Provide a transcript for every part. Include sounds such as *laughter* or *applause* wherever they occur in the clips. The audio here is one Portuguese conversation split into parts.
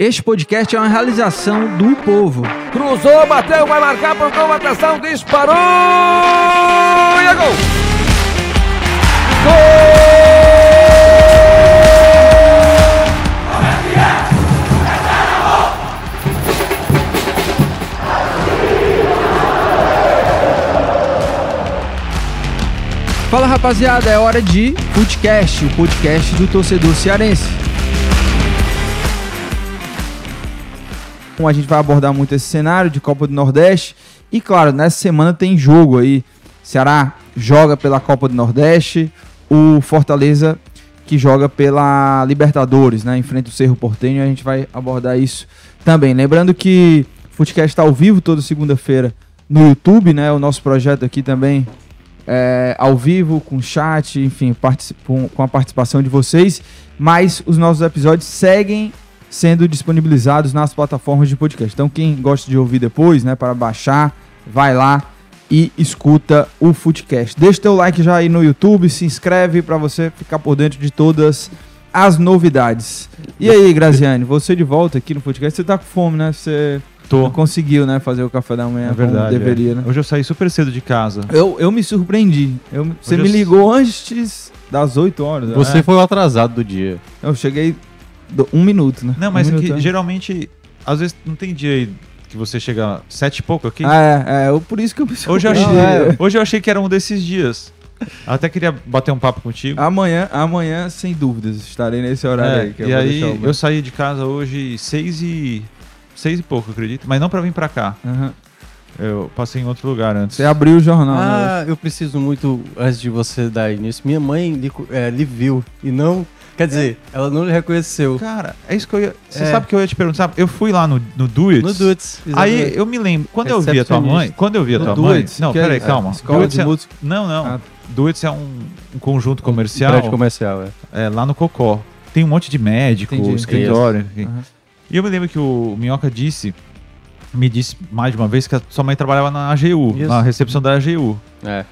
Este podcast é uma realização do povo. Cruzou, bateu, vai marcar, procurou atenção, disparou! E é gol! Fala rapaziada, é hora de podcast, o podcast do torcedor cearense. A gente vai abordar muito esse cenário de Copa do Nordeste e claro, nessa semana tem jogo aí. Ceará joga pela Copa do Nordeste, o Fortaleza que joga pela Libertadores, né? Enfrenta o Cerro Portenho, a gente vai abordar isso também. Lembrando que o Footcast está ao vivo toda segunda-feira no YouTube, né? O nosso projeto aqui também é, ao vivo, com chat, enfim, com a participação de vocês. Mas os nossos episódios seguem sendo disponibilizados nas plataformas de podcast. Então, quem gosta de ouvir depois, né, para baixar, vai lá e escuta o Footcast. Deixa teu like já aí no YouTube, se inscreve para você ficar por dentro de todas as novidades. E aí, Graziane, você de volta aqui no Footcast, você tá com fome, né? Você Tô. não conseguiu, né, fazer o café da manhã É verdade. deveria, é. né? Hoje eu saí super cedo de casa. Eu, eu me surpreendi. Eu, você Hoje me eu- ligou antes das 8 horas. Você né? foi o atrasado do dia. Eu cheguei um minuto, né? Não, mas um é que minuto, é. geralmente, às vezes não tem dia aí que você chega sete e pouco aqui. Ah, é, é, eu- por isso que eu me hoje, eu achei, Não, é. *laughs* hoje eu achei que era um desses dias. Até queria bater um papo contigo. Amanhã, amanhã, sem dúvidas, estarei nesse horário É, aí. Que eu e vou aí eu saí de casa hoje seis e seis e pouco, acredito. Mas não pra vir pra cá. Aham. Eu passei em outro lugar antes. Você abriu o jornal, né? Ah, eu preciso muito, antes de você dar início, minha mãe lhe, é, lhe viu e não. Quer dizer, ela não lhe reconheceu. Cara, é isso que eu ia. Você É. sabe que eu ia te perguntar? Eu fui lá no, no Do It. No Dudes. Aí eu me lembro, quando eu vi a tua mãe, quando eu vi a tua mãe, não, é- peraí, é, calma. escola de é- música. Não, não. Ah. É um, um conjunto comercial Prédio comercial, é. é, lá no Cocó. Tem um monte de médico, Entendi. escritório. enfim. Aham. E eu me lembro que o Minhoca disse, me disse mais de uma vez que a sua mãe trabalhava na AGU, Isso. na recepção da AGU. É.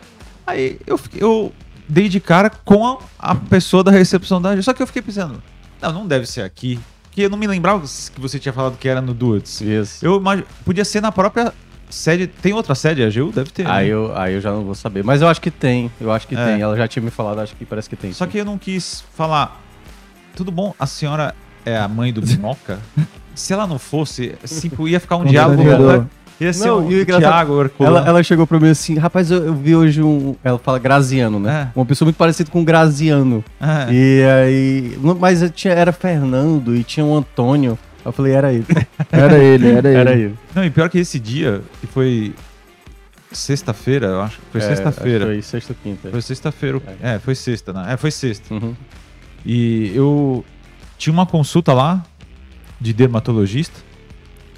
Aí eu, fiquei- eu dei de cara com a, a pessoa da recepção da AGU. Só que eu fiquei pensando, não, não deve ser aqui. Porque eu não me lembrava que você tinha falado que era no Duets. Isso. Eu imag... podia ser na própria sede. Tem outra sede, a AGU? Deve ter. né? Aí, eu, aí eu já não vou saber. Mas eu acho que tem. Eu acho que É. tem. Ela já tinha me falado, acho que parece que tem. Só sim. que eu não quis falar. Tudo bom? A senhora é a mãe do Minhoca? *laughs* Se ela não fosse, assim, ia ficar um diálogo. Ser Não, um e o Thiago. Ela, ela chegou pra mim assim, rapaz, eu, eu vi hoje um. Ela fala Graziano, né? É. Uma pessoa muito parecida com o Graziano. É. E aí. não, Mas tinha, era Fernando e tinha o Antônio. Eu falei, era ele. *laughs* Era ele, era ele. era ele. Não, e pior que esse dia, que foi sexta-feira, eu acho. Foi É, sexta-feira. Foi sexta ou quinta. Foi sexta-feira. É. foi sexta, né? É, foi sexta. Uhum. E eu tinha uma consulta lá de dermatologista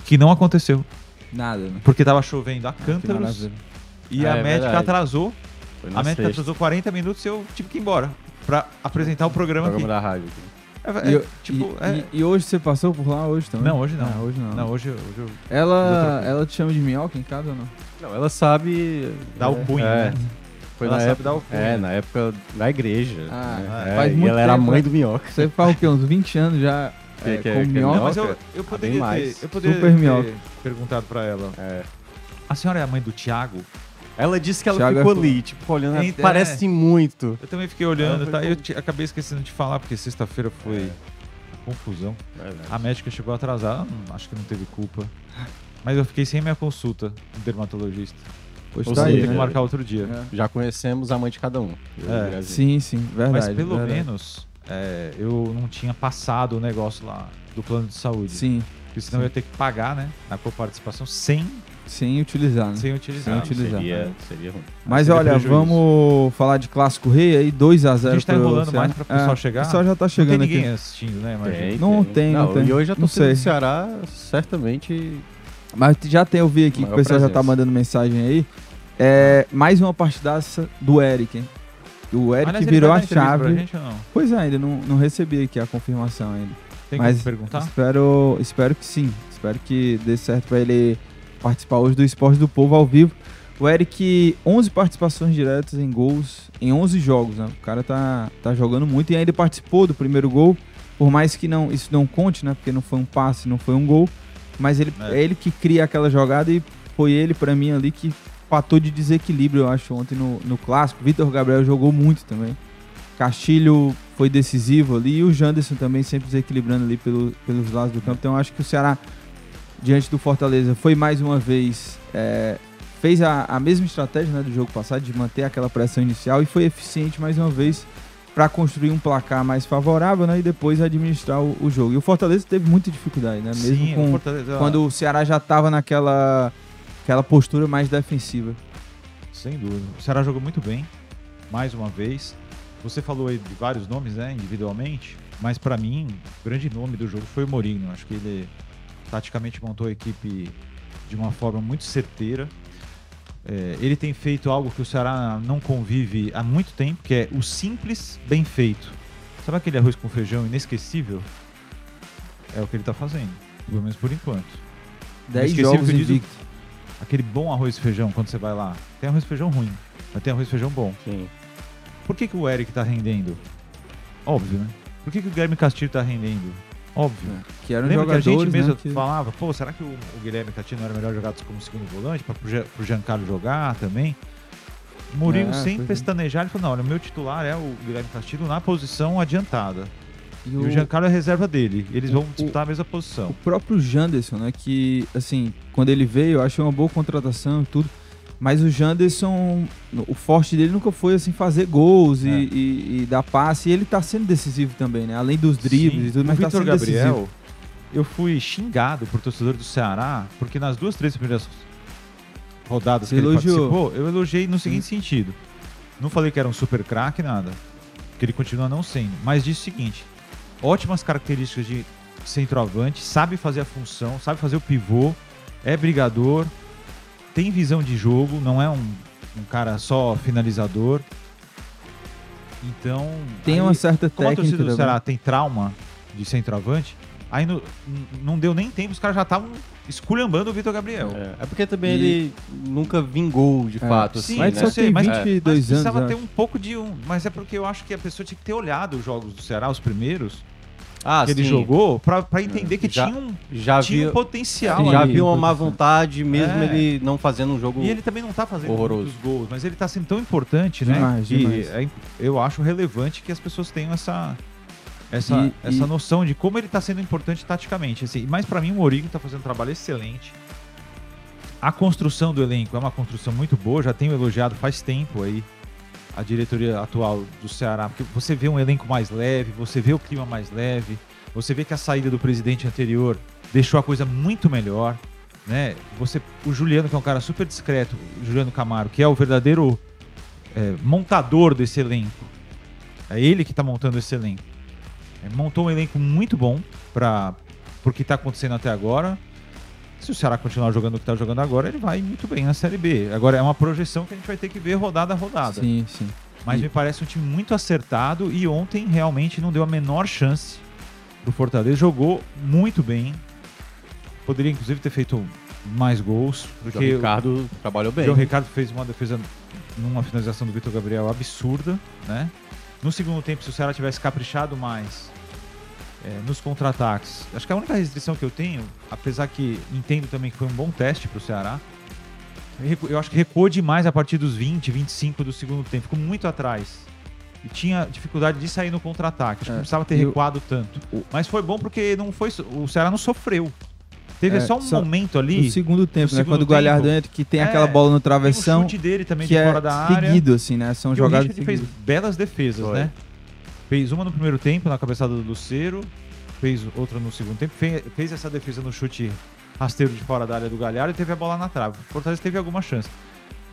que não aconteceu. Nada, né? Porque tava chovendo a cântaros e É, a é médica verdade. atrasou. Foi A médica sexta. atrasou 40 minutos e eu tive que ir embora pra apresentar o programa, Programa aqui. da rádio. É, E, é, eu- tipo, e- é- e- e hoje você passou por lá hoje também? Não, hoje não. Ah, hoje não. Não, hoje, hoje eu Ela, ela te chama de minhoca em casa ou não? Não, ela sabe. Dá o punho, é, né? Foi Ela na sabe época, dar o punho. É, na época da igreja. Ah, né? faz É, muito e ela era a tempo, mãe né? do minhoca. Você faz o quê? Uns 20 anos já Que- é, que- com que- minhoca? Não, mas eu, Minhoca? eu Ah, poderia, ter, mais. eu poderia Super ter minhoca. perguntado pra ela. É. A senhora é a mãe do Thiago? Ela disse que ela Thiago ficou é ali, tipo, olhando. É, Parece muito. Eu também fiquei olhando, Ah, tá? Eu te- acabei esquecendo de falar, porque sexta-feira foi É. confusão. A médica chegou atrasada, hum, acho que não teve culpa. Mas eu fiquei sem minha consulta do dermatologista. Pois Ou tá Vou aí, ter seja, que né? marcar outro dia. É. Já conhecemos a mãe de cada um. É. Sim, sim, verdade. Mas pelo verdade. menos é, eu não tinha passado o negócio lá do plano de saúde. Sim, Porque senão eu ia ter que pagar, né? Na coparticipação sem, sem utilizar, né? sem utilizar. Sem utilizar. Seria, seria ruim. Mas Seria olha, prejuízo. vamos falar de Clássico Rei aí, 2x0 A gente tá enrolando mais pra pessoal É, chegar? O pessoal já tá Não tem chegando ninguém aqui. assistindo, né? Tem, Não tem, não tem. E hoje a torcida sei. do Ceará certamente. Mas já tem, eu vi aqui que o pessoal já tá presença. mandando mensagem aí. É, mais uma partidaça do Eric, hein? O Eric Aliás, virou a chave. gente? Pois é, ainda não, não recebi aqui a confirmação ainda. Tem Mas como perguntar? Espero, espero que sim. Espero que dê certo pra ele participar hoje do Esporte do Povo ao vivo. O Eric, 11 participações diretas em gols em 11 jogos, né? O cara tá, tá jogando muito e ainda participou do primeiro gol Por mais que não, isso não conte, né? Porque não foi um passe, não foi um gol. Mas ele, É. é. ele que cria aquela jogada e foi ele, pra mim, ali que patou de desequilíbrio, eu acho, ontem no, no clássico. Vitor Gabriel jogou muito também. Castilho foi decisivo ali e o Janderson também sempre desequilibrando ali pelo- pelos lados do campo. Então eu acho que o Ceará, diante do Fortaleza, foi mais uma vez. é, fez a, a mesma estratégia né, do jogo passado, de manter aquela pressão inicial e foi eficiente mais uma vez para construir um placar mais favorável né, e depois administrar o, o jogo. E o Fortaleza teve muita dificuldade, né? Mesmo Sim, o com, Fortaleza- quando o Ceará já estava naquela aquela postura mais defensiva. Sem dúvida. O Ceará jogou muito bem, mais uma vez. Você falou aí de vários nomes, né, individualmente, mas pra mim, o grande nome do jogo foi o Mourinho. Acho que ele taticamente montou a equipe de uma forma muito certeira. É, ele tem feito algo que o Ceará não convive há muito tempo, que é o simples bem feito. Sabe aquele arroz com feijão inesquecível? É o que ele tá fazendo, pelo menos por enquanto. 10 esqueci jogos o Aquele bom arroz e feijão quando você vai lá. Tem arroz e feijão ruim, mas tem arroz e feijão bom. Sim. Por que, que o Eric tá rendendo? Óbvio, né? Por que, que o Guilherme Castilho tá rendendo? Óbvio. Que eram Lembra que a jogadores, gente mesmo né, que- falava, pô, será que o, o Guilherme Castilho não era melhor jogado como segundo volante para pro, Gia- pro Giancarlo jogar também? O Mourinho, É, sem é. pestanejar, ele falou, não, olha, o meu titular é o Guilherme Castilho na posição adiantada. E E o, o Giancarlo é reserva dele. Eles vão o- disputar a mesma o posição. próprio Janderson, né? Que, assim, quando ele veio, eu achei uma boa contratação e tudo. Mas o Janderson, o forte dele nunca foi, assim, fazer gols e, É. e- e dar passe. E ele tá sendo decisivo também, né? Além dos dribles Sim, e tudo, o mas tá Vitor sendo Gabriel, decisivo. eu fui xingado por torcedor do Ceará, porque nas duas, três primeiras rodadas Você que ele elogiou. participou, eu elogiei no seguinte sentido. Não falei que era um super craque, nada. Que ele continua não sendo. Mas disse o seguinte: ótimas características de centroavante, sabe fazer a função, sabe fazer o pivô, é brigador, tem visão de jogo, não é um, um cara só finalizador. Então. Tem aí- uma certa como a técnica torcida do. Ceará tem trauma de centroavante, aí no- não deu nem tempo, os caras já estavam esculhambando o Vitor Gabriel. É, é porque também E- ele nunca vingou de É. fato, Sim, assim, mas né? só tem mas- 22 Mas anos, precisava ter um pouco de um. Mas é porque eu acho que a pessoa tinha que ter olhado os jogos do Ceará, os primeiros, Ah, que ele sim. jogou, pra, pra entender que Já- tinha um, Já tinha um viu, potencial já viu uma má vontade, mesmo É. ele não fazendo um jogo. E ele também não tá fazendo Horroroso. muitos gols, mas ele tá sendo tão importante, né? Demais, que demais. é eu acho relevante que as pessoas tenham essa. Essa, E- essa e- noção de como ele tá sendo importante taticamente. Assim, mas pra mim o Mourinho tá fazendo um trabalho excelente. A construção do elenco é uma construção muito boa, já tenho elogiado faz tempo aí a diretoria atual do Ceará, porque você vê um elenco mais leve, você vê o clima mais leve, você vê que a saída do presidente anterior deixou a coisa muito melhor, né? Você, o Juliano, que é um cara super discreto, Juliano Camaro, que é o verdadeiro é, montador desse elenco, é ele que está montando esse elenco. É, montou um elenco muito bom para o que está acontecendo até agora. Se o Ceará continuar jogando o que está jogando agora, ele vai muito bem na Série B. Agora é uma projeção que a gente vai ter que ver rodada a rodada. Sim, sim. Mas me parece um time muito acertado e ontem realmente não deu a menor chance pro Fortaleza. Jogou muito bem. Poderia inclusive ter feito mais gols. O Porque João Ricardo trabalhou o bem. João Ricardo fez uma defesa numa finalização do Vitor Gabriel absurda, né? No segundo tempo, se o Ceará tivesse caprichado mais é, nos contra-ataques, acho que a única restrição que eu tenho, apesar que entendo também que foi um bom teste pro Ceará, recu- eu acho que recuou demais a partir dos 20, 25 do segundo tempo, ficou muito atrás. E tinha dificuldade de sair no contra-ataque. Acho que É, não precisava ter o- recuado tanto. o- Mas foi bom porque não foi, o Ceará não sofreu. Teve É, só um só- momento ali. No segundo tempo, no né? segundo Quando o Galhardo tempo, entra, que tem é, aquela bola no Tem um travessão, chute dele também que de é fora da área. seguido, assim, né? São E o jogadas Richard fez belas defesas, Foi. né? Fez uma no primeiro tempo, na cabeçada do Luceiro. Fez outra no segundo tempo. Fez, fez essa defesa no chute rasteiro de fora da área do Galhardo e teve a bola na trave. O Fortaleza teve alguma chance.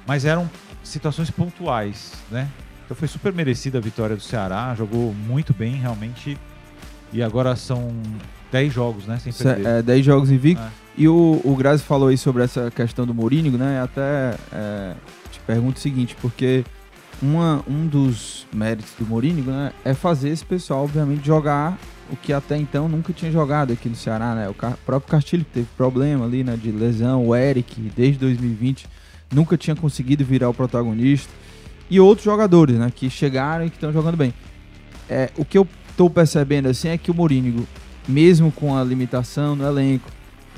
Mas eram situações pontuais, né? Então foi super merecida a vitória do Ceará. Jogou muito bem, realmente. E agora são 10 jogos, né? Sem perder. É, 10 jogos invictos. É. E o, o Grazi falou aí sobre essa questão do Mourinho, né? Até é, te pergunto o seguinte, porque uma, um dos méritos do Mourinho né, é fazer esse pessoal, obviamente, jogar o que até então nunca tinha jogado aqui no Ceará, né? O próprio Castilho teve problema ali, né? De lesão, o Eric, desde 2020, nunca tinha conseguido virar o protagonista. E outros jogadores, né? Que chegaram e que estão jogando bem. É, o que eu tô percebendo assim é que o Mourinho, mesmo com a limitação no elenco,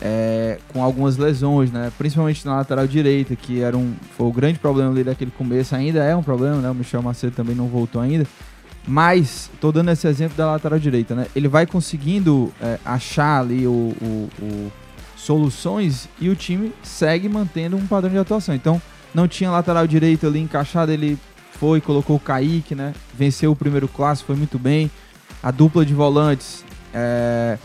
é, com algumas lesões, né? Principalmente na lateral direita, que era um, foi o grande problema ali daquele começo, ainda é um problema, né? O Michel Macedo também não voltou ainda. Mas, tô dando esse exemplo da lateral direita, né? Ele vai conseguindo é, achar ali o, o- o- soluções e o time segue mantendo um padrão de atuação. Então, não tinha lateral direito ali encaixado, ele foi, colocou o Kaique, né? Venceu o primeiro clássico, foi muito bem. A dupla de volantes é,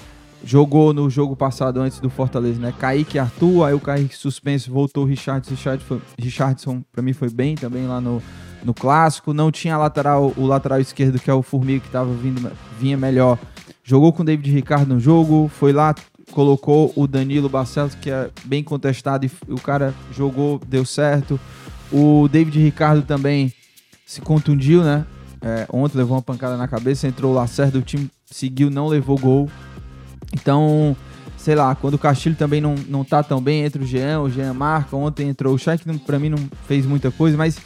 jogou no jogo passado antes do Fortaleza, né? Kaique Arthur, aí o Kaique suspenso, voltou o Richardson. Richardson, Richardson pra mim foi bem também lá no, no clássico. Não tinha lateral, o lateral esquerdo, que é o Formiga, que tava vindo, vinha melhor. Jogou com o David Ricardo no jogo, foi lá, colocou o Danilo Barcelos, que é bem contestado, e o cara jogou, deu certo. O David Ricardo também se contundiu, né? É, ontem levou uma pancada na cabeça, entrou o Lacerda, o time seguiu, não levou gol. Então, sei lá, quando o Castilho também não, não tá tão bem, entra o Jean, o Jean marca, ontem entrou o não- pra mim não fez muita coisa, mas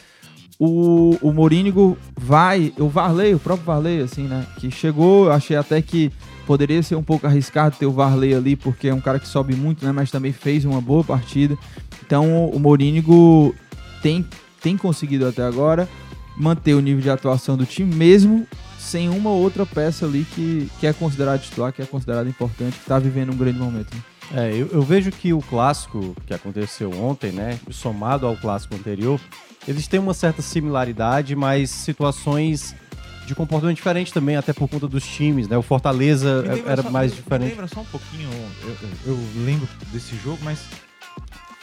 o, o Morínigo vai, o Varley, o próprio Varley, assim, né, que chegou, eu achei até que poderia ser um pouco arriscado ter o Varley ali, porque é um cara que sobe muito, né, mas também fez uma boa partida. Então, o Morínigo tem, tem conseguido até agora manter o nível de atuação do time, mesmo sem uma outra peça ali que, que é considerada titular, que é considerada importante, que tá vivendo um grande momento. né? É, eu, eu vejo que o clássico que aconteceu ontem, né, somado ao clássico anterior, eles têm uma certa similaridade, mas situações de comportamento diferente também, até por conta dos times, né? O Fortaleza Me era só- mais me diferente. Lembra só um pouquinho, eu, eu- eu lembro desse jogo, mas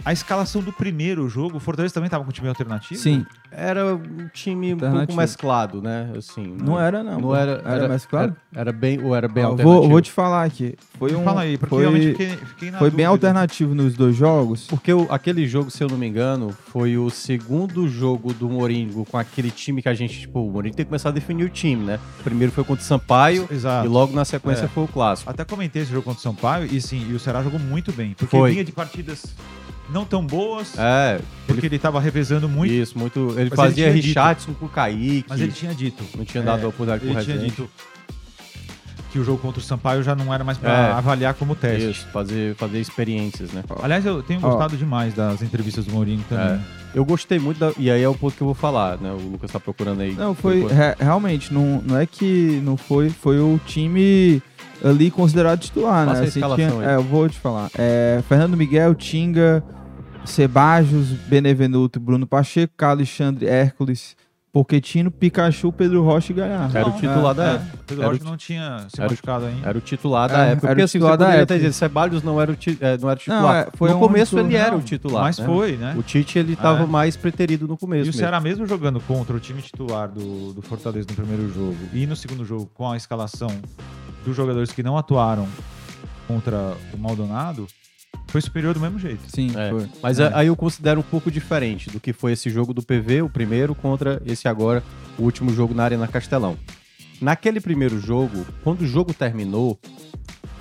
a escalação do primeiro jogo, o Fortaleza também tava com um time alternativo? Sim, Era um time um pouco mesclado, né? Assim, não era não. Não era, era, mais claro. Era, era bem, ou era bem Ó, alternativo. vou, vou te falar aqui. Foi um, Fala aí, porque foi, realmente fiquei, fiquei na foi bem dúvida. alternativo nos dois jogos. Porque o- aquele jogo, se eu não me engano, foi o segundo jogo do Moringo com aquele time que a gente, tipo, o Moringo tem que começar a definir o time, né? O primeiro foi contra o Sampaio Exato. e logo na sequência É. foi o clássico. Até comentei esse jogo contra o São Paulo e sim, e o Ceará jogou muito bem. Porque Foi. vinha de partidas não tão boas, É, porque ele tava revezando muito, isso, muito. Ele Mas ele fazia tinha dito. Richardson com o Kaique. mas ele tinha dito. Não tinha dado a oportunidade Ele pro tinha Rezende. dito que o jogo contra o Sampaio já não era mais pra É. avaliar como teste. Isso, fazer, fazer experiências, né? Aliás, eu tenho Ó. gostado demais das entrevistas do Mourinho também. É. Eu gostei muito da. E aí é o ponto que eu vou falar, né? O Lucas tá procurando aí. Não, foi re- realmente, não, não é que não foi, foi o time ali considerado titular, né? Assim, tinha- aí. é, eu vou te falar. É, Fernando Miguel, Tinga, Sebajos, Benevenuto, Bruno Pacheco, Carlos Alexandre, Hércules, Poquetino, Pikachu, Pedro Rocha e Galhardo. Era o titular da É, época. Pedro Era Rocha não tinha se machucado ainda. Era o titular É, da época. era Porque o assim, titular você da poderia época. até dizer, Ceballos não era o, ti- é, não era o titular. Não, é, foi no um começo único- ele era Não, o titular. Mas né? foi, né? O Tite, ele tava É. mais preterido no começo E o mesmo. Ceará mesmo jogando contra o time titular do, do Fortaleza no primeiro jogo e no segundo jogo com a escalação dos jogadores que não atuaram contra o Maldonado, foi superior do mesmo jeito. Sim, É, foi. Mas É. aí eu considero um pouco diferente do que foi esse jogo do PV, o primeiro, contra esse agora, o último jogo na Arena Castelão. Naquele primeiro jogo, quando o jogo terminou,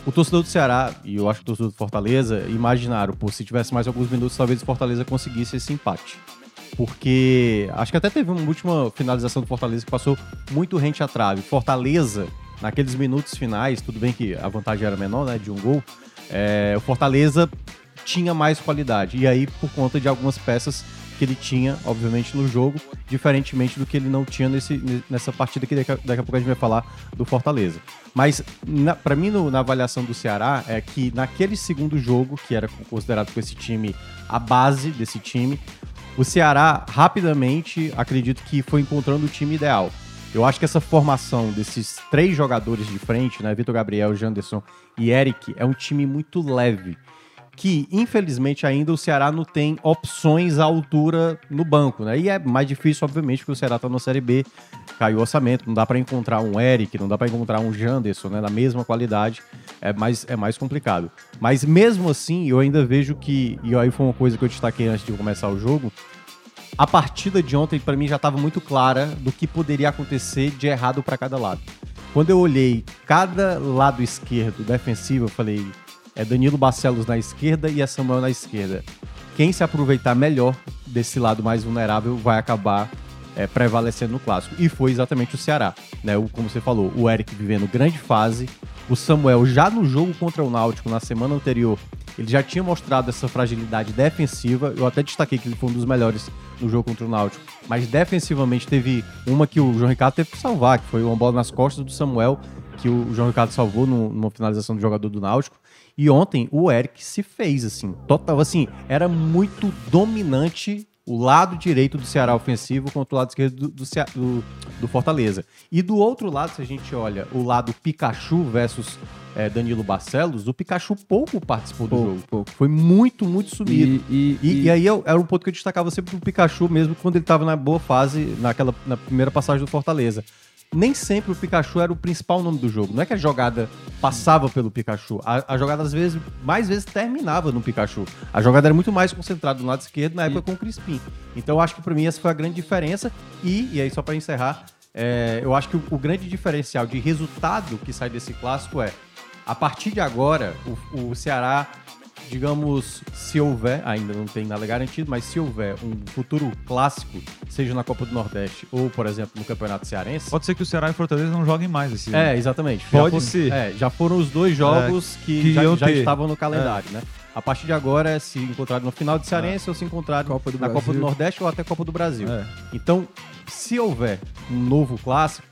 o torcedor do Ceará, e eu acho que o torcedor do Fortaleza, imaginaram, pô, se tivesse mais alguns minutos, talvez o Fortaleza conseguisse esse empate. Porque acho que até teve uma última finalização do Fortaleza que passou muito rente à trave. Fortaleza, naqueles minutos finais, tudo bem que a vantagem era menor, né, de um gol, é, o Fortaleza tinha mais qualidade. E aí, por conta de algumas peças que ele tinha, obviamente, no jogo, diferentemente do que ele não tinha nesse, nessa partida que daqui a, daqui a pouco a gente vai falar do Fortaleza. Mas, para mim, no- na avaliação do Ceará, é que naquele segundo jogo, que era considerado com esse time a base desse time, o Ceará rapidamente, acredito que foi encontrando o time ideal. Eu acho que essa formação desses três jogadores de frente, né, Vitor Gabriel, Janderson e Eric, é um time muito leve. Que, infelizmente, ainda o Ceará não tem opções à altura no banco, né? E é mais difícil, obviamente, porque o Ceará tá na Série B, caiu o orçamento, não dá para encontrar um Eric, não dá para encontrar um Janderson, né? Na mesma qualidade, é mais, é mais complicado. Mas mesmo assim, eu ainda vejo que, e aí foi uma coisa que eu destaquei antes de começar o jogo, a partida de ontem, pra mim, já estava muito clara do que poderia acontecer de errado para cada lado. Quando eu olhei cada lado esquerdo defensivo, eu falei: é Danilo Barcelos na esquerda e é Samuel na esquerda. Quem se aproveitar melhor desse lado mais vulnerável vai acabar é, prevalecendo no clássico. E foi exatamente o Ceará, né? O, como você falou, o Eric vivendo grande fase, o Samuel já no jogo contra o Náutico na semana anterior, ele já tinha mostrado essa fragilidade defensiva. Eu até destaquei que ele foi um dos melhores no jogo contra o Náutico, mas defensivamente teve uma que o João Ricardo teve que salvar, que foi uma bola nas costas do Samuel, que o João Ricardo salvou numa finalização do jogador do Náutico. E ontem o Eric se fez assim, total assim, era muito dominante o lado direito do Ceará ofensivo contra o lado esquerdo do, do, do- do Fortaleza. E do outro lado, se a gente olha o lado Pikachu versus eh, Danilo Barcelos, o Pikachu pouco participou do Pouco, jogo. pouco. Foi muito, muito sumido. E, e, E, e aí eu- era um ponto que eu destacava sempre pro Pikachu, mesmo quando ele tava na boa fase, naquela, na primeira passagem do Fortaleza. Nem sempre o Pikachu era o principal nome do jogo. Não é que a jogada passava pelo Pikachu. A, a jogada, às vezes, mais vezes terminava no Pikachu. A jogada era muito mais concentrada do lado esquerdo, na época com o Crispim. Então eu acho que pra mim essa foi a grande diferença. E, e aí, só pra encerrar, é, eu acho que o, o grande diferencial de resultado que sai desse clássico é, a partir de agora, o, o Ceará digamos, se houver, ainda não tem nada garantido, mas se houver um futuro clássico, seja na Copa do Nordeste ou, por exemplo, no Campeonato Cearense. Pode ser que o Ceará e o Fortaleza não joguem mais esse ano. É, exatamente. Pode foram, ser. É, já foram os dois jogos que, que já, já estavam no calendário, né? A partir de agora é se encontrar no final de Cearense ou se encontrar Copa na Brasil. Copa do Nordeste ou até Copa do Brasil. É. Então, se houver um novo clássico,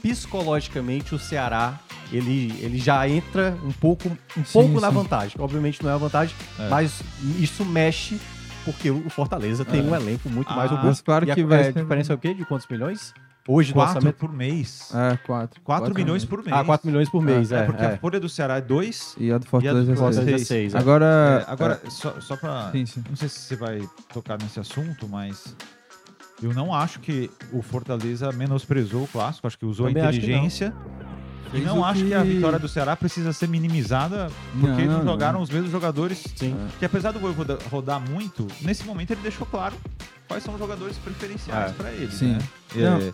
psicologicamente o Ceará ele, ele já entra um pouco, um pouco na sim. vantagem. Obviamente não é a vantagem, É. mas isso mexe porque o Fortaleza tem um elenco muito mais Ah, robusto. mas claro E a, que vai é, ser- a diferença é o quê? De quantos milhões? Hoje do Quatro orçamento? por mês. É, quatro. 4 milhões milhões. por mês. Ah, 4 milhões por mês, é. É, porque é. a folha do Ceará é 2. E a do E a Fortaleza do é Fortaleza seis. Fortaleza é seis, é. Agora, agora, só, só pra. Sim, sim. Não sei se você vai tocar nesse assunto, mas. Eu não acho que o Fortaleza menosprezou o clássico, acho que usou Também a acho que não. inteligência. E não acho que... que- a vitória do Ceará precisa ser minimizada porque Não, não, não. jogaram os mesmos jogadores. Sim. Que apesar do Voivoda rodar muito, nesse momento ele deixou claro quais são os jogadores preferenciais É. para ele. Sim. Né? Não. É,